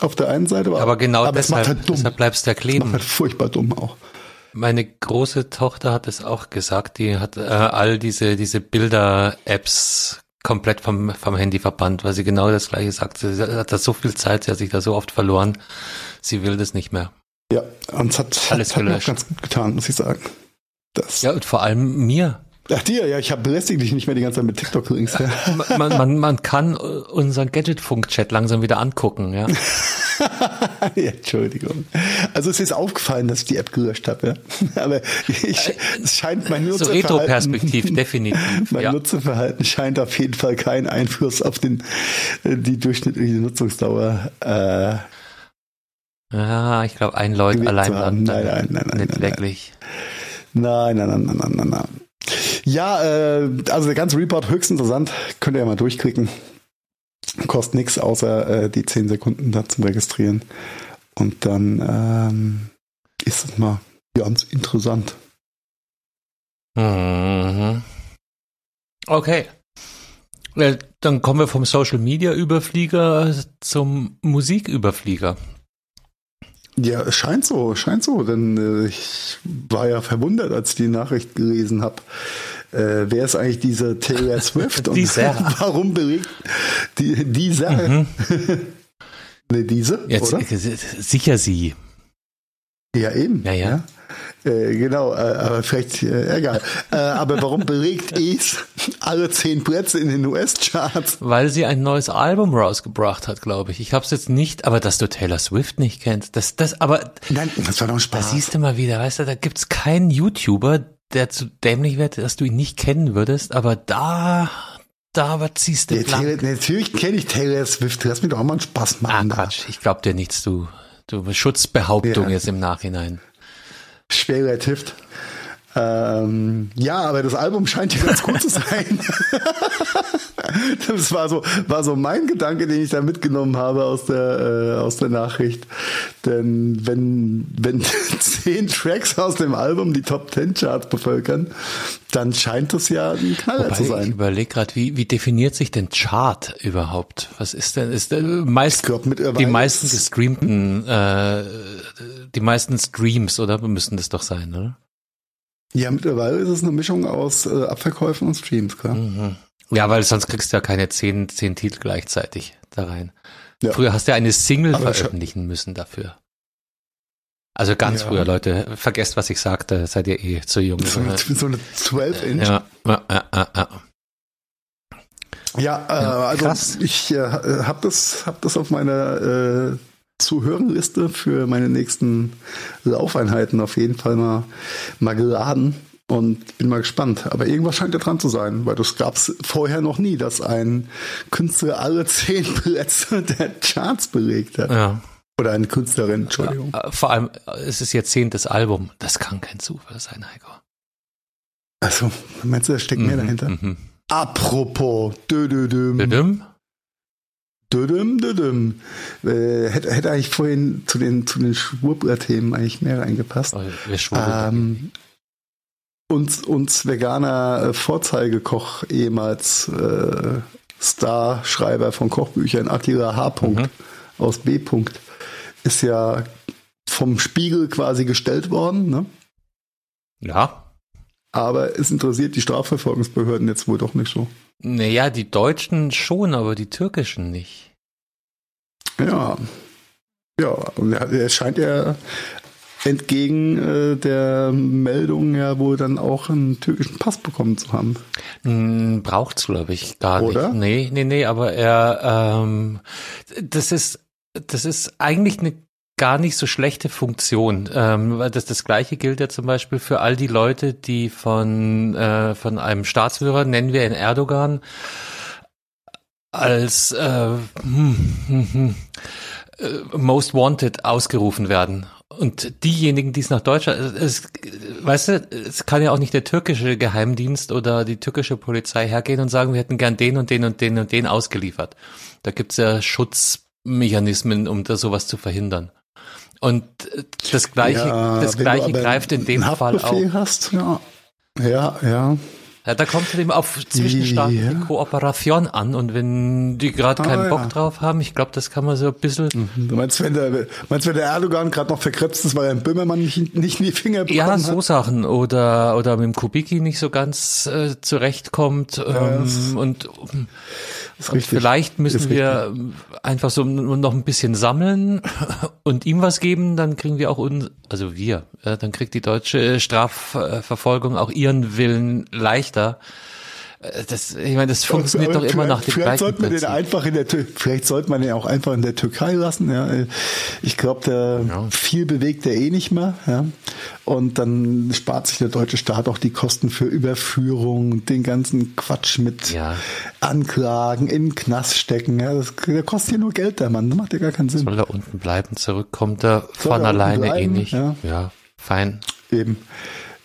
auf der einen Seite, aber, aber genau aber deshalb, halt deshalb bleibst du ja kleben. Es macht halt furchtbar dumm auch. Meine große Tochter hat es auch gesagt, die hat äh, all diese diese Bilder-Apps komplett vom, vom Handy verbannt, weil sie genau das gleiche sagt. Sie hat da so viel Zeit, sie hat sich da so oft verloren. Sie will das nicht mehr. Ja, und es hat, Alles hat, hat mir auch ganz gut getan, muss ich sagen. Das ja, und vor allem mir. Ach dir, ja, ich habe belästigt dich nicht mehr die ganze Zeit mit TikTok-Links. Ja. man, man, man kann unseren Gadget-Funk-Chat langsam wieder angucken, ja. ja. Entschuldigung. Also es ist aufgefallen, dass ich die App gelöscht habe, ja. Aber ich, es scheint mein Nutzerverhalten... So Retro-Perspektiv, definitiv. Mein ja. Nutzerverhalten scheint auf jeden Fall keinen Einfluss auf den, die durchschnittliche Nutzungsdauer äh, ja, ich glaube, ein Leut allein nein, nein, nein, nein, nicht nein, wirklich. Nein, nein, nein, nein, nein, nein, nein. Ja, äh, also der ganze Report höchst interessant. Könnt ihr ja mal durchklicken. Kostet nichts, außer äh, die 10 Sekunden da zum Registrieren. Und dann ähm, ist es mal ganz interessant. Mhm. Okay. Dann kommen wir vom Social Media Überflieger zum Musiküberflieger. Ja, es scheint so, scheint so, denn äh, ich war ja verwundert, als ich die Nachricht gelesen habe. Äh, wer ist eigentlich diese Taylor Swift und dieser. warum belegt die, dieser? Mhm. ne, diese, Jetzt, oder? Sicher sie. Ja, eben. Ja, ja. ja. Äh, genau, äh, aber vielleicht, äh, egal. Äh, aber warum belegt es alle zehn Plätze in den US-Charts? Weil sie ein neues Album rausgebracht hat, glaube ich. Ich habe es jetzt nicht, aber dass du Taylor Swift nicht kennst, das, das, aber. Nein, das war doch Spaß. Da siehst du mal wieder, weißt du, da gibt's keinen YouTuber, der zu dämlich wird, dass du ihn nicht kennen würdest, aber da, da was ziehst du ja, Taylor, Natürlich kenne ich Taylor Swift, lass mir doch auch mal einen Spaß machen. Ah, Quatsch, ich glaub dir nichts, du, du Schutzbehauptung ja. jetzt im Nachhinein. schwerer Tift. Ähm, ja, aber das Album scheint ja ganz gut zu sein. das war so, war so mein Gedanke, den ich da mitgenommen habe aus der, äh, aus der Nachricht. Denn wenn, wenn zehn Tracks aus dem Album die Top Ten Charts bevölkern, dann scheint das ja ein Knaller Wobei, zu sein. Ich überlege gerade, wie, wie definiert sich denn Chart überhaupt? Was ist denn, ist denn meist, glaub, die meisten ist- gestreamten, äh, die meisten Streams, oder? Müssen das doch sein, oder? Ja, mittlerweile ist es eine Mischung aus äh, Abverkäufen und Streams, klar. Mhm. Ja, weil sonst kriegst du ja keine zehn, zehn Titel gleichzeitig da rein. Ja. Früher hast du ja eine Single Aber veröffentlichen müssen dafür. Also ganz Ja. früher, Leute, vergesst, was ich sagte, seid ihr eh zu jung. So eine, so eine 12-Inch. ja, ja, ja, ja, ja. Ja, äh, also krass. ich äh, habe das, hab das auf meiner äh, Zuhörenliste für meine nächsten Laufeinheiten auf jeden Fall mal, mal geladen und bin mal gespannt. Aber irgendwas scheint ja dran zu sein, weil das gab es vorher noch nie, dass ein Künstler alle zehn Plätze der Charts belegt hat. ja. Oder eine Künstlerin, Entschuldigung. Vor allem, es ist ihr zehntes Album. Das kann kein Zufall sein, Heiko. Also, meinst du, da steckt mehr Mhm, dahinter? mhm. Apropos, dö, dö, dö. Düdüm? Düdüm, düdüm. Äh, hätte, hätte eigentlich vorhin zu den, zu den Schwurbler-Themen eigentlich mehr reingepasst. Oh. Ähm, uns, uns veganer äh, Vorzeigekoch, ehemals äh, Starschreiber von Kochbüchern, Attila H. Mhm. aus B. ist ja vom Spiegel quasi gestellt worden, ne? ja. aber es interessiert die Strafverfolgungsbehörden jetzt wohl doch nicht so. Naja, die Deutschen schon, aber die Türkischen nicht. Ja. Ja, er, er scheint ja entgegen äh, der Meldung ja wohl dann auch einen türkischen Pass bekommen zu haben. Hm, Braucht's, glaube ich, gar Oder? nicht. Nee, nee, nee, aber er, ähm, das ist, das ist eigentlich eine gar nicht so schlechte Funktion. Ähm, das, das gleiche gilt ja zum Beispiel für all die Leute, die von, äh, von einem Staatsführer, nennen wir ihn Erdogan, als äh, hm, hm, hm, äh, Most Wanted ausgerufen werden. Und diejenigen, die es nach Deutschland, es, weißt du, es kann ja auch nicht der türkische Geheimdienst oder die türkische Polizei hergehen und sagen, wir hätten gern den und den und den und den ausgeliefert. Da gibt's ja Schutzmechanismen, um da sowas zu verhindern. Und äh, das gleiche, Ja, das gleiche greift in dem Fall auch. Hast, ja. Ja, ja. Ja, da kommt es eben auf zwischenstaatliche Ja. Kooperation an und wenn die gerade Ah, keinen Bock ja. drauf haben, ich glaube, das kann man so ein bisschen Du meinst, wenn der, meinst, wenn der Erdogan gerade noch verkrebst ist, weil er einen Böhmermann nicht, nicht in die Finger bekommen Ja, so hat? Sachen oder oder mit dem Kubicki nicht so ganz äh, zurechtkommt ähm, und, Ist und richtig. vielleicht müssen wir einfach so noch ein bisschen sammeln und ihm was geben, dann kriegen wir auch uns, also wir, ja, dann kriegt die deutsche Strafverfolgung auch ihren Willen leichter. Äh, Das, ich meine, das funktioniert Aber doch immer nach dem Vielleicht sollte man den einfach in der vielleicht sollte man den auch einfach in der Türkei lassen. Ja. Ich glaube, der Ja. viel bewegt er eh nicht mehr. Ja. Und dann spart sich der deutsche Staat auch die Kosten für Überführung, den ganzen Quatsch mit Ja. Anklagen, in den Knast stecken. Ja. Das, der kostet hier nur Geld, der Mann. Das macht ja gar keinen Sinn. Soll er unten bleiben, zurückkommt er Soll von er alleine bleiben, eh nicht. ja. ja, fein. Eben.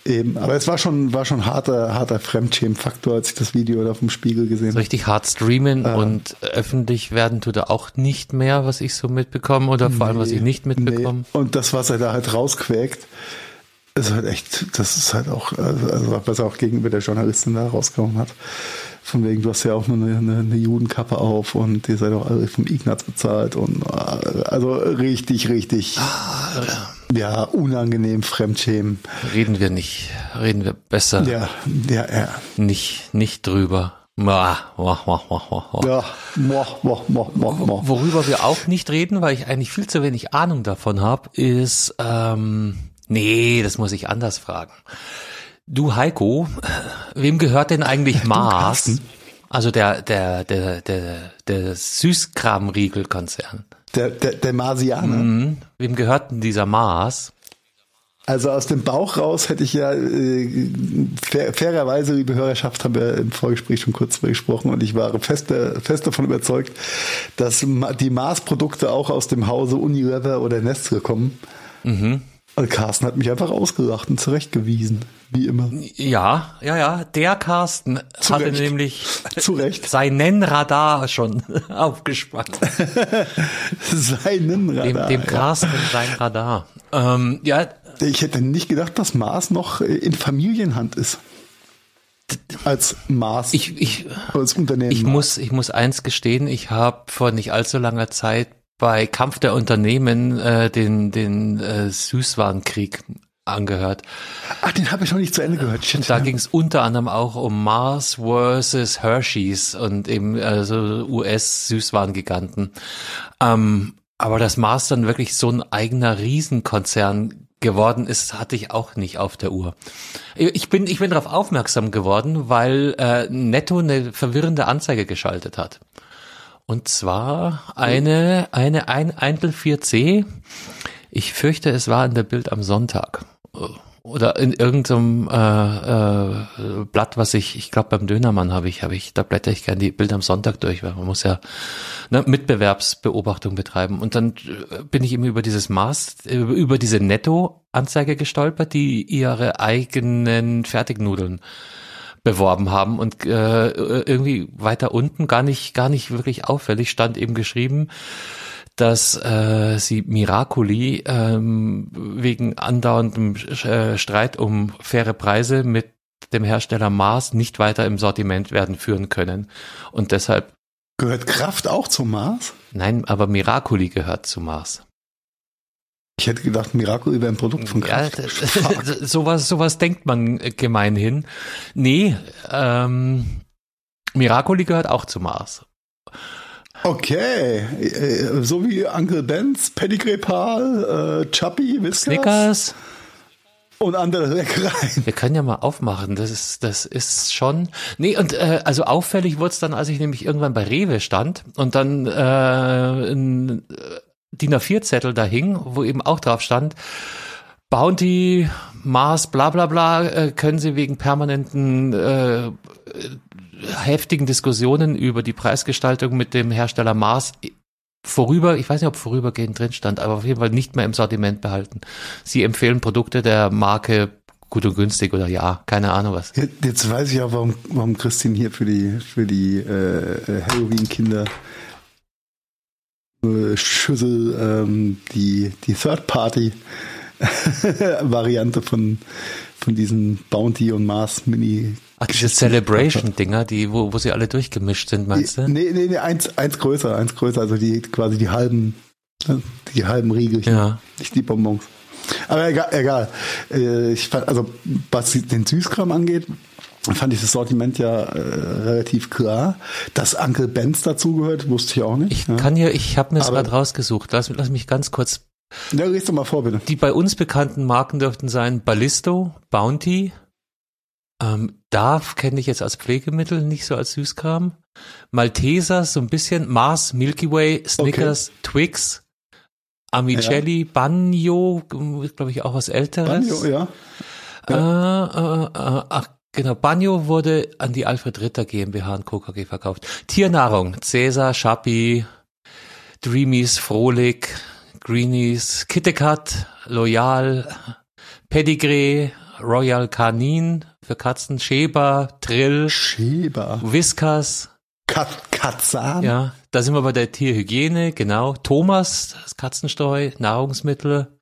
Eben. Aber es war schon, war schon harter, harter Fremdschämen-Faktor, als ich das Video da vom Spiegel gesehen habe. richtig hart streamen und öffentlich werden tut er auch nicht mehr, was ich so mitbekomme oder vor allem, was ich nicht mitbekomme. Nee. Und das, was er da halt rausquäkt, ist halt echt, das ist halt auch, also was er auch gegenüber der Journalistin da rausgekommen hat. Von wegen, du hast ja auch nur eine, eine, eine Judenkappe auf und ihr seid auch alle vom Ignaz bezahlt und also richtig, richtig, ja, unangenehm Fremdschämen. Reden wir nicht, reden wir besser Ja, ja, ja. nicht, nicht drüber. Ja. Worüber wir auch nicht reden, weil ich eigentlich viel zu wenig Ahnung davon habe, ist, ähm, nee, das muss ich anders fragen. Du Heiko, wem gehört denn eigentlich Mars? Also der, der, der, der, der Süßkramriegel-Konzern. Der, der, der Marsianer. Mhm. Wem gehört denn dieser Mars? Also aus dem Bauch raus hätte ich ja äh, fair, fairerweise, liebe Hörerschaft, haben wir im Vorgespräch schon kurz drüber gesprochen und ich war fest, äh, fest davon überzeugt, dass die Mars-Produkte auch aus dem Hause Unilever oder Nestle kommen. Also Carsten hat mich einfach ausgelacht und zurechtgewiesen, wie immer. Ja, ja, ja. Der Carsten Zu hatte Recht. nämlich Zu Recht. seinen Radar schon aufgespannt. Seinen Dem, Radar. dem Carsten sein Radar. Ähm, ja, Ich hätte nicht gedacht, dass Mars noch äh, in Familienhand ist. Als Mars, ich, ich, als Unternehmen. ich muss, ich muss eins gestehen, ich habe vor nicht allzu langer Zeit bei Kampf der Unternehmen äh, den, den äh, Süßwarenkrieg angehört. Ach, den habe ich noch nicht zu Ende gehört. Shit. Da ging es unter anderem auch um Mars versus Hershey's und eben also US-Süßwarengiganten. Ähm, aber dass Mars dann wirklich so ein eigener Riesenkonzern geworden ist, hatte ich auch nicht auf der Uhr. Ich bin, ich bin darauf aufmerksam geworden, weil äh, Netto eine verwirrende Anzeige geschaltet hat. Und zwar eine, eine ein Eintel 4C. Ich fürchte, es war in der Bild am Sonntag. Oder in irgendeinem äh, äh, Blatt, was ich, ich glaube beim Dönermann habe ich, habe ich, da blätter ich gerne die Bilder am Sonntag durch, weil man muss ja ne, Mitbewerbsbeobachtung betreiben. Und dann äh, bin ich eben über dieses Maß, äh, über diese Netto-Anzeige gestolpert, die ihre eigenen Fertignudeln beworben haben und äh, irgendwie weiter unten gar nicht gar nicht wirklich auffällig stand eben geschrieben dass äh, sie Miracoli ähm, wegen andauerndem äh, Streit um faire Preise mit dem Hersteller Mars nicht weiter im Sortiment werden führen können und deshalb Gehört Kraft auch zum Mars? nein aber Miracoli gehört zu Mars Ich hätte gedacht, Miracle wäre ein Produkt von ja Kraft. das- sowas sowas denkt man gemeinhin nee ähm, Miracoli gehört auch zu Mars Okay, äh, so wie Uncle Ben's, Pedigree Pal, äh, Chubby, Whiskas Snickers und andere Leckereien. Wir können ja mal aufmachen. Das ist, das ist schon. Nee, und äh, also auffällig wurde es dann, als ich nämlich irgendwann bei Rewe stand und dann äh, ein äh, DIN A4-Zettel da hing, wo eben auch drauf stand, Bounty, Mars, bla bla bla, äh, können Sie wegen permanenten äh, heftigen Diskussionen über die Preisgestaltung mit dem Hersteller Mars vorüber, ich weiß nicht, ob vorübergehend drin stand, aber auf jeden Fall nicht mehr im Sortiment behalten. Sie empfehlen Produkte der Marke gut und günstig oder ja, keine Ahnung was. Jetzt- weiß ich auch, warum, warum Christine hier für die, für die äh, äh, Halloween-Kinder Schüssel ähm, die, die Third-Party-Variante von, von diesen Bounty und Mars Mini. Ach, diese Celebration-Dinger, die, wo, wo sie alle durchgemischt sind, meinst du? Nee, nee, nee, eins, eins größer, eins größer, also die quasi die halben, die halben Riegelchen, Ja. nicht die Bonbons. Aber egal, egal. Äh, Ich fand, also was den Süßkram angeht, fand ich das Sortiment ja äh, relativ klar. Dass Uncle Benz dazugehört, wusste ich auch nicht. Ich ja. kann hier, ich habe mir es gerade rausgesucht. Lass, lass mich ganz kurz. ja, riechst du mal vor, bitte. Die bei uns bekannten Marken dürften sein Ballisto, Bounty, ähm, Darf kenne ich jetzt als Pflegemittel, nicht so als Süßkram. Malteser, so ein bisschen, Mars, Milky Way, Snickers, Twix, Amicelli, Banjo, glaube ich auch was Älteres. Banjo, ja. Äh, äh, äh, ach, genau. Banjo wurde an die Alfred Ritter GmbH und Co. KG verkauft. Tiernnahrung. Cäsar, Schappi, Dreamies, Frohlich, Greenies, Kittekat, Loyal, Pedigree, Royal Canin für Katzen, Schäber, Trill, Schäber. Whiskas. Kat Katzan. Ja, da sind wir bei der Tierhygiene, genau. Thomas, das Katzenstreu, Nahrungsmittel.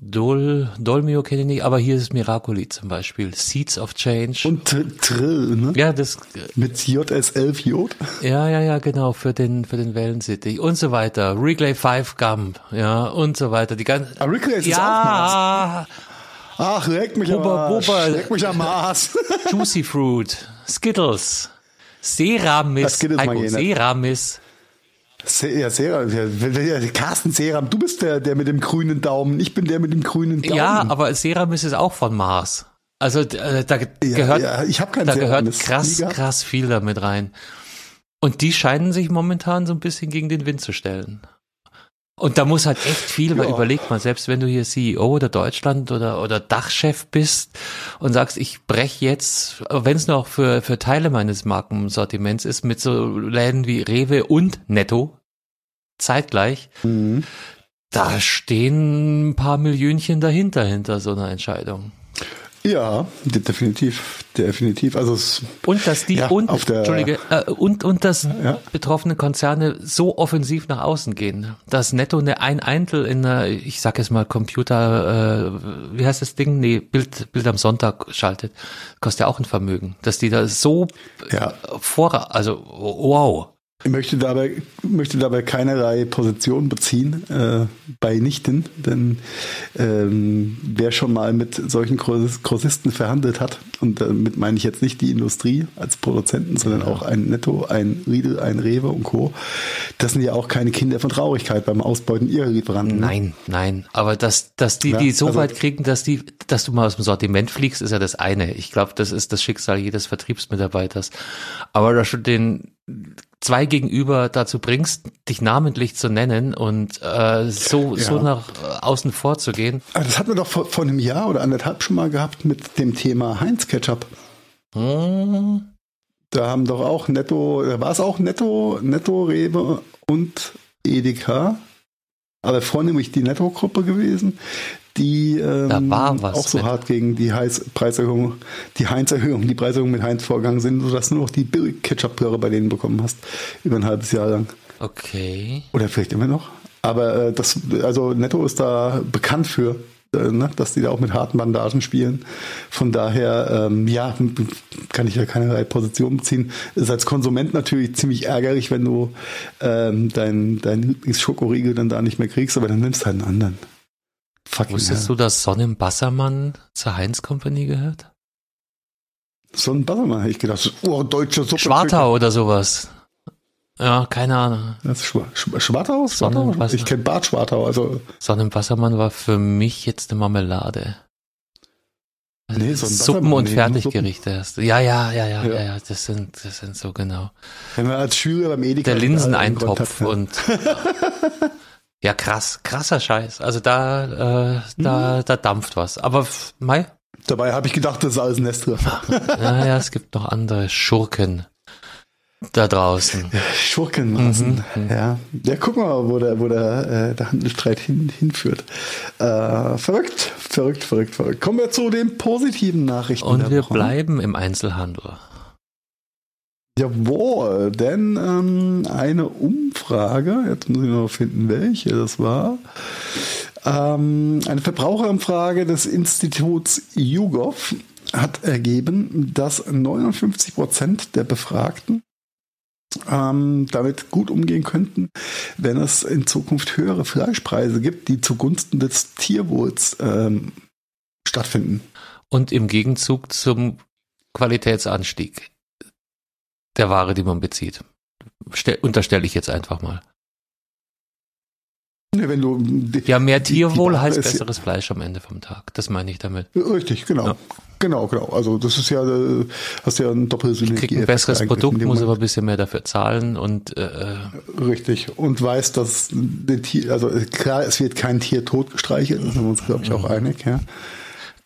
Dol, Dolmio kenne ich nicht, aber hier ist Miracoli zum Beispiel. Seeds of Change. Und Tr- Trill, ne? ja, das, Mit JS11 Jod. ja, ja, ja, genau, für den, für den Wellensittich und so weiter. Wrigley 5 Gum, ja, und so weiter. Die ganze, Ah, Wrigley ist auch ja, Ach, leck mich am Bubba, Arsch. Leck mich am Mars. Juicy Fruit, Skittles, Seramis, Heiko, ich. Seramis. Se- Ja, Seram, ja, ja, Carsten Seram, du bist der, der mit dem grünen Daumen, ich bin der mit dem grünen Daumen. Ja, aber Seramis ist auch von Mars. Also äh, da Ja, gehört, ja, ich habe keinen da Seram, gehört krass, krass viel damit rein. Und die scheinen sich momentan so ein bisschen gegen den Wind zu stellen. Und da muss halt echt viel, weil Ja. überleg mal, selbst wenn du hier CEO oder Deutschland oder, oder Dachchef bist und sagst, ich brech jetzt, wenn es noch für, für Teile meines Markensortiments ist, mit so Läden wie Rewe und Netto, zeitgleich, Mhm. Da stehen ein paar Millionchen dahinter, hinter so einer Entscheidung. Ja, definitiv, definitiv. Also es, und dass die ja, und auf der, Entschuldige äh, und und dass Ja. betroffene Konzerne so offensiv nach außen gehen, dass Netto eine ein Eintel in einer, ich sag jetzt mal Computer, äh, wie heißt das Ding? Nee, Bild Bild am Sonntag schaltet, kostet ja auch ein Vermögen, dass die da so Ja. vor, also wow. Ich möchte dabei, möchte dabei keinerlei Position beziehen äh, bei Nichten, denn ähm, wer schon mal mit solchen Gross- Grossisten verhandelt hat, und damit meine ich jetzt nicht die Industrie als Produzenten, sondern auch ein Netto, ein Riedel, ein Rewe und Co., das sind ja auch keine Kinder von Traurigkeit beim Ausbeuten ihrer Lieferanten. ne? Nein, nein, aber dass, dass die, Ja, die so also- weit kriegen, dass die, dass du mal aus dem Sortiment fliegst, ist ja das eine. Ich glaube, das ist das Schicksal jedes Vertriebsmitarbeiters. Aber dass du den zwei gegenüber dazu bringst, dich namentlich zu nennen und äh, so, Ja. so nach äh, außen vorzugehen. Ah, Das hatten wir doch vor, vor einem Jahr oder anderthalb schon mal gehabt mit dem Thema Heinz Ketchup. Hm, Da haben doch auch Netto, da war es auch Netto, Netto, Rewe und Edeka, aber vornehmlich die Netto-Gruppe gewesen, die ähm, Da war was auch so mit- hart gegen die Heiz Preiserhöhung, die Heinz-Erhöhung, die Preiserhöhung mit Heinz vorgegangen sind, sodass du nur noch die Billig-Ketchup-Röhre bei denen bekommen hast, über ein halbes Jahr lang. okay. Oder vielleicht immer noch. Aber äh, das, also Netto ist da bekannt für, äh, ne, dass die da auch mit harten Bandagen spielen. Von daher, ähm, ja, kann ich ja keinerlei Position beziehen. Ist als Konsument natürlich ziemlich ärgerlich, wenn du ähm, dein, dein Lieblingsschokoriegel dann da nicht mehr kriegst, aber dann nimmst du halt einen anderen. Fucking Wusstest du, dass Sonnenbassermann zur Heinz Company gehört? So ein Bassermann hätte ich gedacht, oh, deutsche Suppe. Schwartau oder sowas. Ja, keine Ahnung. Das ist Schwa Schwa Schwartau? Schwartau? Ich kenne Bad Schwartau, also Sonnenwassermann war für mich jetzt eine Marmelade. Nee, so Suppen und nee, Fertiggerichte hast du. Ja, ja, ja, ja, Ja. ja, das sind, das sind so genau. wenn wir als Schüler beim Edeka Der Linseneintopf und ja, krass, krasser Scheiß. Also da, äh, da, Mhm. da dampft was. Aber Mai, Dabei habe ich gedacht, das ist alles Nestle. naja, es gibt noch andere Schurken da draußen. Schurkenmaßen. Mhm, Ja. ja, guck mal, wo der, wo der, äh, der Handelsstreit hin, hinführt. Äh, verrückt, verrückt, verrückt, verrückt. Kommen wir zu den positiven Nachrichten. Und wir Woche. bleiben im Einzelhandel. Jawohl, denn ähm, eine Umfrage, jetzt muss ich noch finden, welche das war. Ähm, eine Verbraucherumfrage des Instituts YouGov hat ergeben, dass 59 Prozent der Befragten ähm, damit gut umgehen könnten, wenn es in Zukunft höhere Fleischpreise gibt, die zugunsten des Tierwohls ähm, stattfinden. Und im Gegenzug zum Qualitätsanstieg der Ware, die man bezieht. Stell, unterstelle ich jetzt einfach mal. Ne, Wenn du Ja, mehr die- die Tierwohl Ware heißt ist ja- besseres Fleisch am Ende vom Tag. Das meine ich damit. Richtig, genau. Ja. Genau, genau. Also das ist ja, äh, hast ja ein doppelsinniges Kriegt ein besseres Produkt, muss aber ein bisschen mehr dafür zahlen und äh, Richtig. Und weiß, dass Tier, also äh, klar, es wird kein Tier tot gestreichelt, da sind wir uns, glaube ich, auch einig, ja.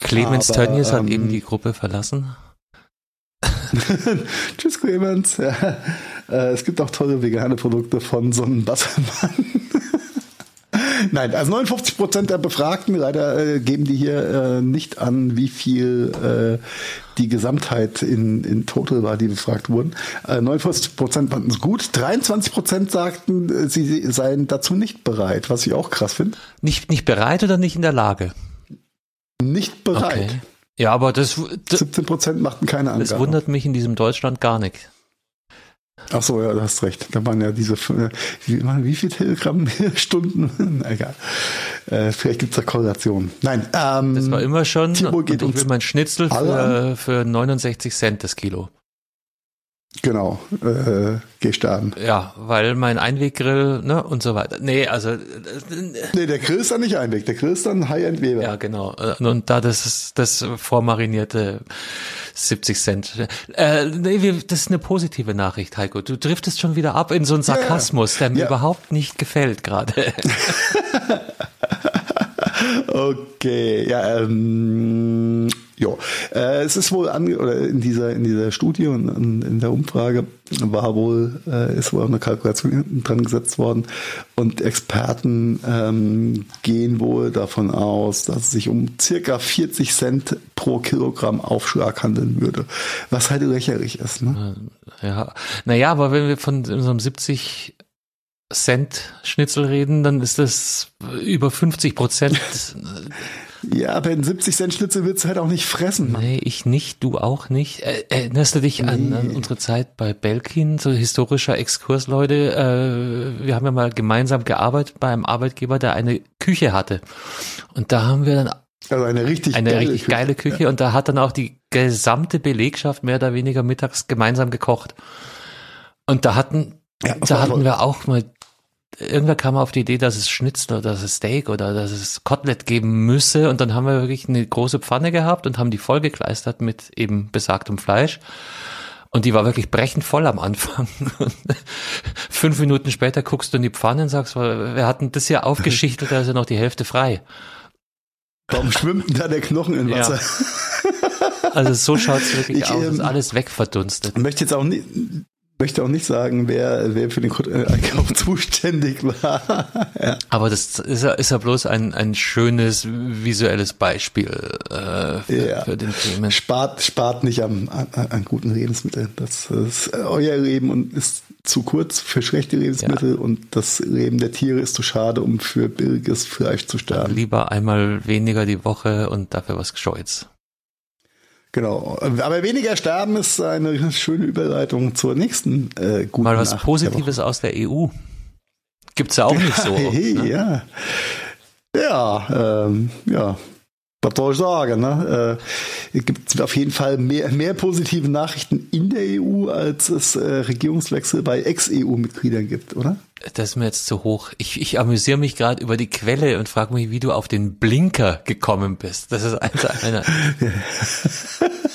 Clemens Aber, Tönnies hat ähm, eben die Gruppe verlassen. Tschüss, Clemens. Ja. Äh, Es gibt auch tolle vegane Produkte von Sonnenbassermann. Nein, also 59 Prozent der Befragten, leider äh, geben die hier äh, nicht an, wie viel äh, die Gesamtheit in, in Total war, die befragt wurden. Äh, 59 Prozent fanden es gut. 23 Prozent sagten, äh, sie seien dazu nicht bereit, was ich auch krass finde. Nicht, nicht bereit oder nicht in der Lage? Nicht bereit. Okay. Ja, aber das, das, 17 Prozent machten keine das Angabe. wundert mich in diesem Deutschland gar nicht. Ach so, ja, du hast recht. Da waren ja diese, äh, wie, wie viel Telegramm-Stunden? Egal. Äh, vielleicht gibt's da Korrelationen. Nein, ähm, Das war immer schon, und ich will mein Schnitzel für, für 69 Cent das Kilo. Genau, äh, Gehstaden. Ja, weil mein Einweggrill, ne, und so weiter. Nee, also, äh, Nee, der Grill ist dann nicht einweg, der Grill ist dann High-End-Weber. ja, genau. Äh, Und da das ist das vormarinierte 70 Cent. Äh, nee, wir, das ist eine positive Nachricht, Heiko. Du driftest schon wieder ab in so einen. Sarkasmus, der mir Ja. überhaupt nicht gefällt gerade. Okay, ja, ähm, Ja, äh, es ist wohl ange oder in dieser in dieser Studie und in, in der Umfrage war wohl äh, ist wohl auch eine Kalkulation hinten dran gesetzt worden und Experten ähm, gehen wohl davon aus, dass es sich um circa 40 Cent pro Kilogramm Aufschlag handeln würde, was halt lächerlich ist. Ne? Ja, naja, aber wenn wir von so einem 70 Cent Schnitzel reden, dann ist das über 50 Prozent Ja, aber in 70 Cent Schnitzel willst du halt auch nicht fressen. Mann. Nee, ich nicht, du auch nicht. Erinnerst du dich nee. an, an, unsere Zeit bei Belkin, so historischer Exkurs, Leute? Äh, wir haben ja mal gemeinsam gearbeitet bei einem Arbeitgeber, der eine Küche hatte. Und da haben wir dann also eine richtig eine geile richtig Küche. geile Küche ja. und da hat dann auch die gesamte Belegschaft mehr oder weniger mittags gemeinsam gekocht. Und da hatten ja, da hatten wir auch mal irgendwer kam auf die Idee, dass es Schnitzel oder dass es Steak oder dass es Kotelett geben müsse. Und dann haben wir wirklich eine große Pfanne gehabt und haben die vollgekleistert mit eben besagtem Fleisch. Und die war wirklich brechend voll am Anfang. Fünf Minuten später guckst du in die Pfanne und sagst, wir hatten das ja aufgeschichtet, da ist ja noch die Hälfte frei. Warum schwimmt denn da der Knochen im Wasser? Ja. Also so schaut's wirklich ich, aus, ähm, ist alles wegverdunstet. Ich möchte jetzt auch nicht, möchte auch nicht sagen, wer, wer für den Einkauf zuständig war. ja. Aber das ist ja, ist ja bloß ein, ein schönes visuelles Beispiel äh, für, ja. für den Themen. Spart, spart nicht am, an, an guten Lebensmitteln. Das ist euer Leben und ist zu kurz für schlechte Lebensmittel ja. und das Leben der Tiere ist zu schade, um für billiges Fleisch zu sterben. Lieber einmal weniger die Woche und dafür was Gescheutes. Genau. Aber weniger sterben ist eine schöne Überleitung zur nächsten äh, guten Mal was Nacht Positives aus der EU. Gibt's ja auch nicht so. hey, ne? Ja. Ja, ähm, ja. Was soll ich sagen? Ne? Äh, gibt auf jeden Fall mehr, mehr positive Nachrichten in der EU, als es äh, Regierungswechsel bei Ex-EU-Mitgliedern gibt, oder? Das ist mir jetzt zu hoch. Ich, ich amüsiere mich gerade über die Quelle und frage mich, wie du auf den Blinker gekommen bist. Das ist also einer.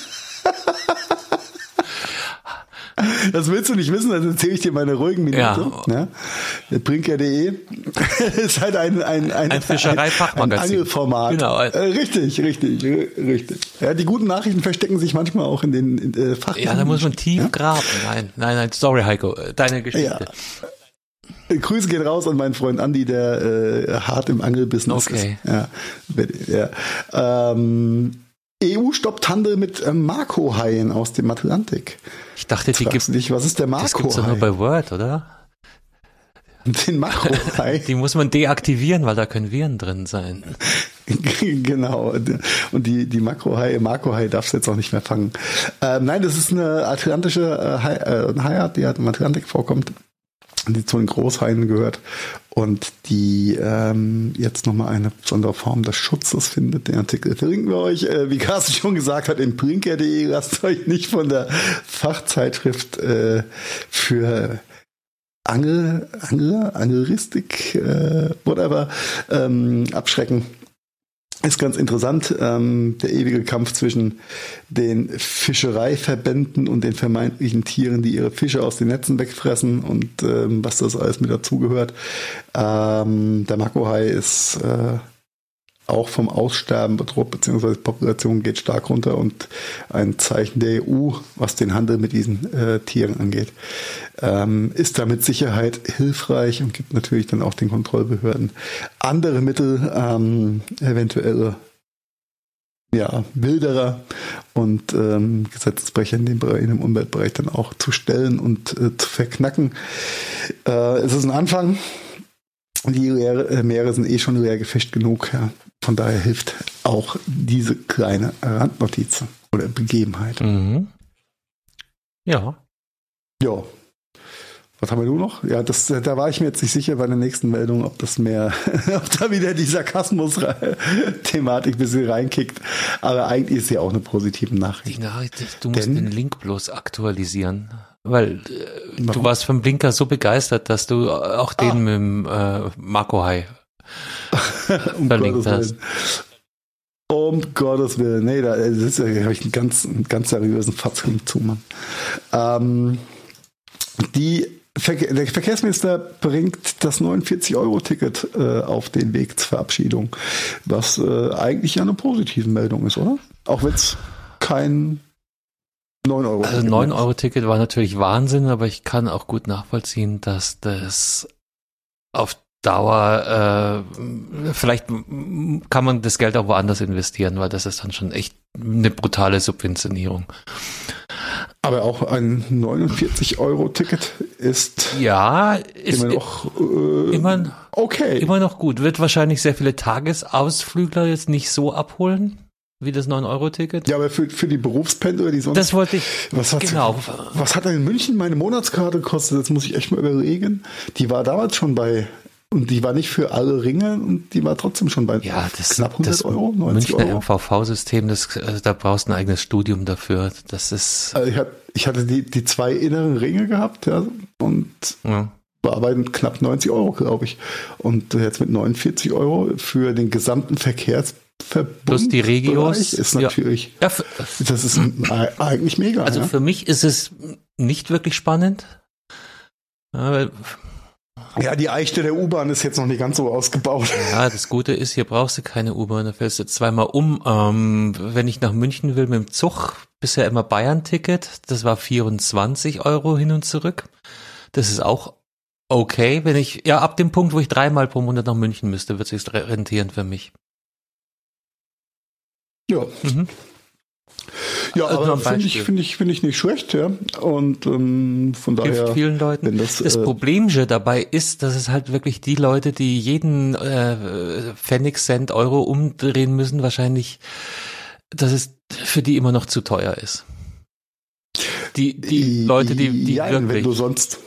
Das willst du nicht wissen, dann erzähle ich dir meine ruhigen Minuten. Ja. Ne? Brinker.de ist halt ein, ein, ein, ein Fischereifachmagazin. Ein Angelformat. Genau. Äh, richtig, richtig, richtig. Ja, die guten Nachrichten verstecken sich manchmal auch in den in, äh, Fach. Ja, da muss man tief ja? graben. Nein, nein, nein, sorry Heiko, deine Geschichte. Ja. Grüße gehen raus an meinen Freund Andy, der äh, hart im Angelbusiness okay. ist. Ja, ja. Ähm, EU stoppt Handel mit äh, Marco-Haien aus dem Atlantik. Ich dachte, die gibt nicht. Was ist der Marco-Hai? Das gibt's doch nur bei Word, oder? Den Makro-Hai. die muss man deaktivieren, weil da können Viren drin sein. genau. Und die, die Makro-Hai, Marco-Hai darfst du jetzt auch nicht mehr fangen. Ähm, nein, das ist eine atlantische äh, Hai, äh, Haiart, die halt im Atlantik vorkommt die zu den Großhaien gehört und die ähm, jetzt nochmal eine besondere Form des Schutzes findet. Den Artikel verlinken wir euch. Äh, wie Carsten schon gesagt hat, in brinker.de lasst euch nicht von der Fachzeitschrift äh, für Angel, Angler, Angelistik, äh, whatever, ähm, abschrecken ist ganz interessant, ähm, der ewige Kampf zwischen den Fischereiverbänden und den vermeintlichen Tieren, die ihre Fische aus den Netzen wegfressen und ähm, was das alles mit dazugehört. Ähm, der Makohai ist äh, auch vom Aussterben bedroht, beziehungsweise die Population geht stark runter und ein Zeichen der EU, was den Handel mit diesen äh, Tieren angeht, ähm, ist da mit Sicherheit hilfreich und gibt natürlich dann auch den Kontrollbehörden andere Mittel, ähm, eventuelle ja, Wilderer und ähm, Gesetzesbrecher in dem, Bereich, in dem Umweltbereich dann auch zu stellen und äh, zu verknacken. Äh, es ist ein Anfang. Die Meere, Meere sind eh schon leer gefischt genug. Ja. Von daher hilft auch diese kleine Randnotiz oder Begebenheit. Mhm. Ja. Ja. Was haben wir nur noch? Ja, das, da war ich mir jetzt nicht sicher bei der nächsten Meldung, ob das mehr, ob da wieder die Sarkasmus-Thematik ein bisschen reinkickt. Aber eigentlich ist sie auch eine positive Nachricht. Die Nachricht, du musst Denn, den Link bloß aktualisieren. Weil äh, du warst vom Blinker so begeistert, dass du auch den ah. mit dem äh, Marco Hai um verlinkt hast. Um Gottes Willen. Nee, da, da habe ich einen ganz, einen ganz seriösen Fatzling zu, Mann. Ähm, die Verke der Verkehrsminister bringt das 49-Euro-Ticket äh, auf den Weg zur Verabschiedung, was äh, eigentlich ja eine positive Meldung ist, oder? Auch wenn es kein 9 Euro Also 9 Euro Ticket war natürlich Wahnsinn, aber ich kann auch gut nachvollziehen, dass das auf Dauer, äh, vielleicht kann man das Geld auch woanders investieren, weil das ist dann schon echt eine brutale Subventionierung. Aber auch ein 49 Euro Ticket ist ja ist immer noch äh, immer, okay. Immer noch gut. Wird wahrscheinlich sehr viele Tagesausflügler jetzt nicht so abholen wie das 9-Euro-Ticket. Ja, aber für, für die Berufspendler, die sonst. Das wollte ich. Was hat, genau. Was hat denn in München meine Monatskarte gekostet? Das muss ich echt mal überlegen. Die war damals schon bei und die war nicht für alle Ringe und die war trotzdem schon bei ja, das, knapp 100 das Euro, 90 Münchner MVV-System, das, also da brauchst du ein eigenes Studium dafür. Das ist. Also ich, hatte, ich hatte die, die zwei inneren Ringe gehabt, ja, und ja. war bei knapp 90 Euro, glaube ich. Und jetzt mit 49 Euro für den gesamten Verkehrsverbund. Plus die Regios. Ist natürlich, ja, das ist eigentlich mega. Also ja. für mich ist es nicht wirklich spannend. Ja, die Eichte der U-Bahn ist jetzt noch nicht ganz so ausgebaut. Ja, das Gute ist, hier brauchst du keine U-Bahn, da fällst du zweimal um. Ähm, wenn ich nach München will mit dem Zug, bisher immer Bayern-Ticket, das war 24 Euro hin und zurück. Das ist auch okay, wenn ich, ja, ab dem Punkt, wo ich dreimal pro Monat nach München müsste, wird es sich rentieren für mich. Ja. Mhm. Ja, also aber finde ich, finde ich, finde ich nicht schlecht, ja. Und ähm, von daher. Hilft vielen Leuten. Das, das äh, Problem dabei ist, dass es halt wirklich die Leute, die jeden äh, Pfennig, Cent, Euro umdrehen müssen, wahrscheinlich, dass es für die immer noch zu teuer ist. Die, die Leute, die, die ja, wirklich. Wenn du sonst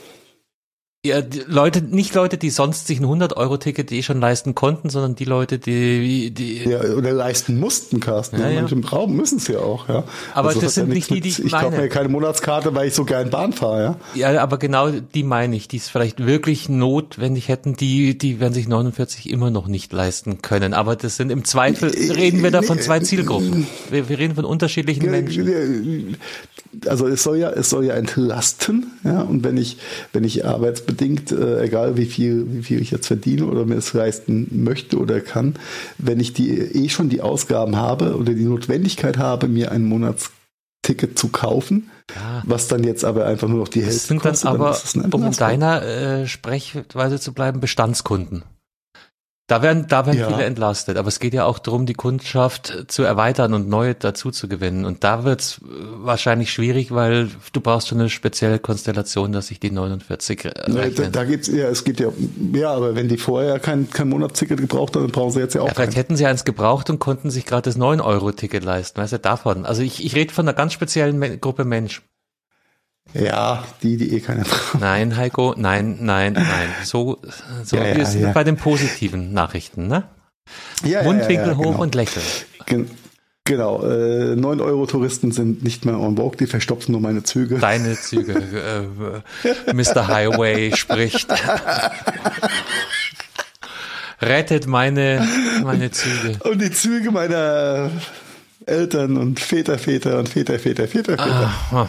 ja, Leute, nicht Leute, die sonst sich ein 100-Euro-Ticket eh schon leisten konnten, sondern die Leute, die, die ja, oder leisten mussten, Carsten. Ja, ja. Manche Raum müssen es ja auch, ja. Aber also das sind ja nicht die, die ich Ich kaufe meine. mir keine Monatskarte, weil ich so gern Bahn fahre, ja. Ja, aber genau die meine ich, die es vielleicht wirklich notwendig hätten, die, die werden sich 49 immer noch nicht leisten können. Aber das sind im Zweifel, reden wir da von zwei Zielgruppen. Wir, wir reden von unterschiedlichen Menschen. Also es soll ja, es soll ja entlasten, ja. Und wenn ich, wenn ich arbeitsbedingt, äh, egal wie viel, wie viel ich jetzt verdiene oder mir es leisten möchte oder kann, wenn ich die eh schon die Ausgaben habe oder die Notwendigkeit habe, mir ein Monatsticket zu kaufen, ja. was dann jetzt aber einfach nur noch die Hälfte das sind kostet, dann aber, dann um in deiner äh, Sprechweise zu bleiben, Bestandskunden. Da werden, da werden Ja. viele entlastet. Aber es geht ja auch darum, die Kundschaft zu erweitern und neue dazu zu gewinnen. Und da wird's wahrscheinlich schwierig, weil du brauchst schon eine spezielle Konstellation, dass sich die 49 Ne, da, rechnen. da geht's ja, es geht ja, ja, aber wenn die vorher kein, kein Monatsticket gebraucht haben, dann brauchen sie jetzt ja auch Ja, vielleicht keins. hätten sie eins gebraucht und konnten sich gerade das 9-Euro-Ticket leisten. Weißt du, davon. Also ich, ich rede von einer ganz speziellen Gruppe Mensch. Ja, die, die eh keine brauchen. Nein, Heiko, nein, nein, nein. So, so Ja, ja, wir sind ja. bei den positiven Nachrichten, ne? Ja, Mundwinkel hoch genau. und lächeln. Gen genau, äh, 9 Euro Touristen sind nicht mehr on vogue, die verstopfen nur meine Züge. Deine Züge, äh, Mr. Highway spricht. Rettet meine, meine Züge. Und die Züge meiner Eltern und Väter, Väter und Väter, Väter, Väter, Väter. Ah.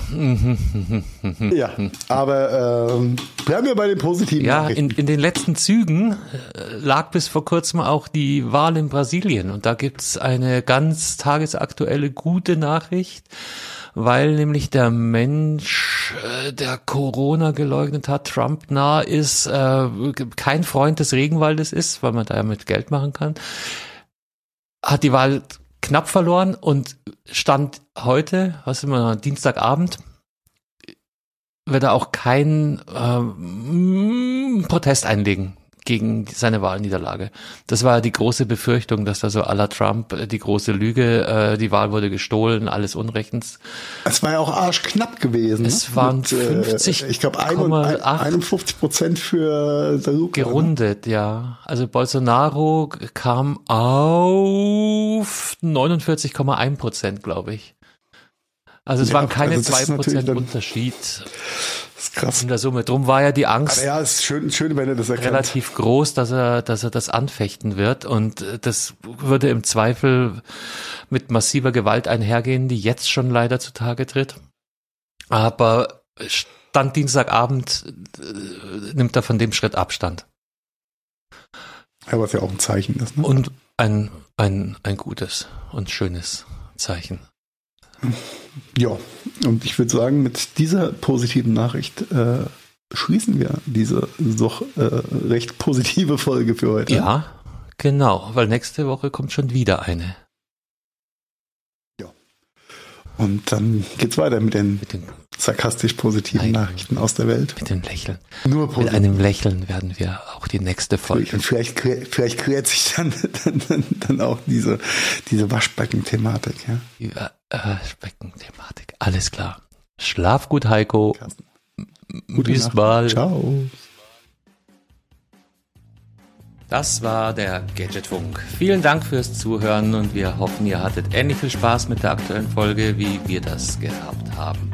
Ja, aber ähm, bleiben wir bei den positiven Ja, in, in den letzten Zügen äh, lag bis vor kurzem auch die Wahl in Brasilien. Und da gibt's eine ganz tagesaktuelle gute Nachricht, weil nämlich der Mensch, äh, der Corona geleugnet hat, Trump nah ist, äh, kein Freund des Regenwaldes ist, weil man da ja mit Geld machen kann, hat die Wahl knapp verloren und stand heute, was immer, Dienstagabend, wird er auch kein ähm, Protest einlegen gegen seine Wahlniederlage. Das war die große Befürchtung, dass da so à la Trump äh, die große Lüge, äh, die Wahl wurde gestohlen, alles Unrechtens. Es war ja auch arschknapp gewesen. Es ne? waren Mit, äh, 50, ich glaube, 8. 51 Prozent für der Luca. Gerundet, ja. Also Bolsonaro kam auf 49,1 Prozent, glaube ich. Also es Ja, waren keine also das zwei ist natürlich Prozent dann- Unterschied Das ist krass. in der Summe. Drum war ja die Angst Aber ja, ist schön, schön, wenn er das erkennt. relativ groß, dass er, dass er das anfechten wird. Und äh, das würde im Zweifel mit massiver Gewalt einhergehen, die jetzt schon leider zutage tritt. Aber Stand Dienstagabend äh, nimmt er von dem Schritt Abstand. Ja, was ja auch ein Zeichen ist. Ne? Und ein, ein, ein gutes und schönes Zeichen. Ja, und ich würde sagen, mit dieser positiven Nachricht äh, schließen wir diese doch äh, recht positive Folge für heute. Ja, genau, weil nächste Woche kommt schon wieder eine. Ja. Und dann geht's weiter mit den, mit den sarkastisch positiven Nein, Nachrichten aus der Welt. Mit dem Lächeln. Nur positiv. Mit einem Lächeln werden wir auch die nächste Folge. Und vielleicht, vielleicht klärt sich dann, dann, dann auch diese, diese Waschbecken-Thematik. Ja? Die Waschbecken-Thematik, alles klar. Schlaf gut, Heiko. Carsten. Gute Bis Nacht. mal. Ciao. Das war der Gadgetfunk. Vielen Dank fürs Zuhören und wir hoffen, ihr hattet ähnlich viel Spaß mit der aktuellen Folge, wie wir das gehabt haben.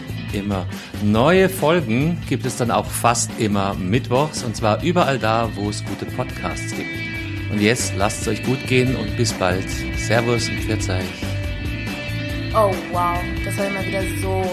immer. Neue Folgen gibt es dann auch fast immer mittwochs und zwar überall da, wo es gute Podcasts gibt. Und jetzt lasst es euch gut gehen und bis bald. Servus und Pfiat Oh wow, das war immer wieder so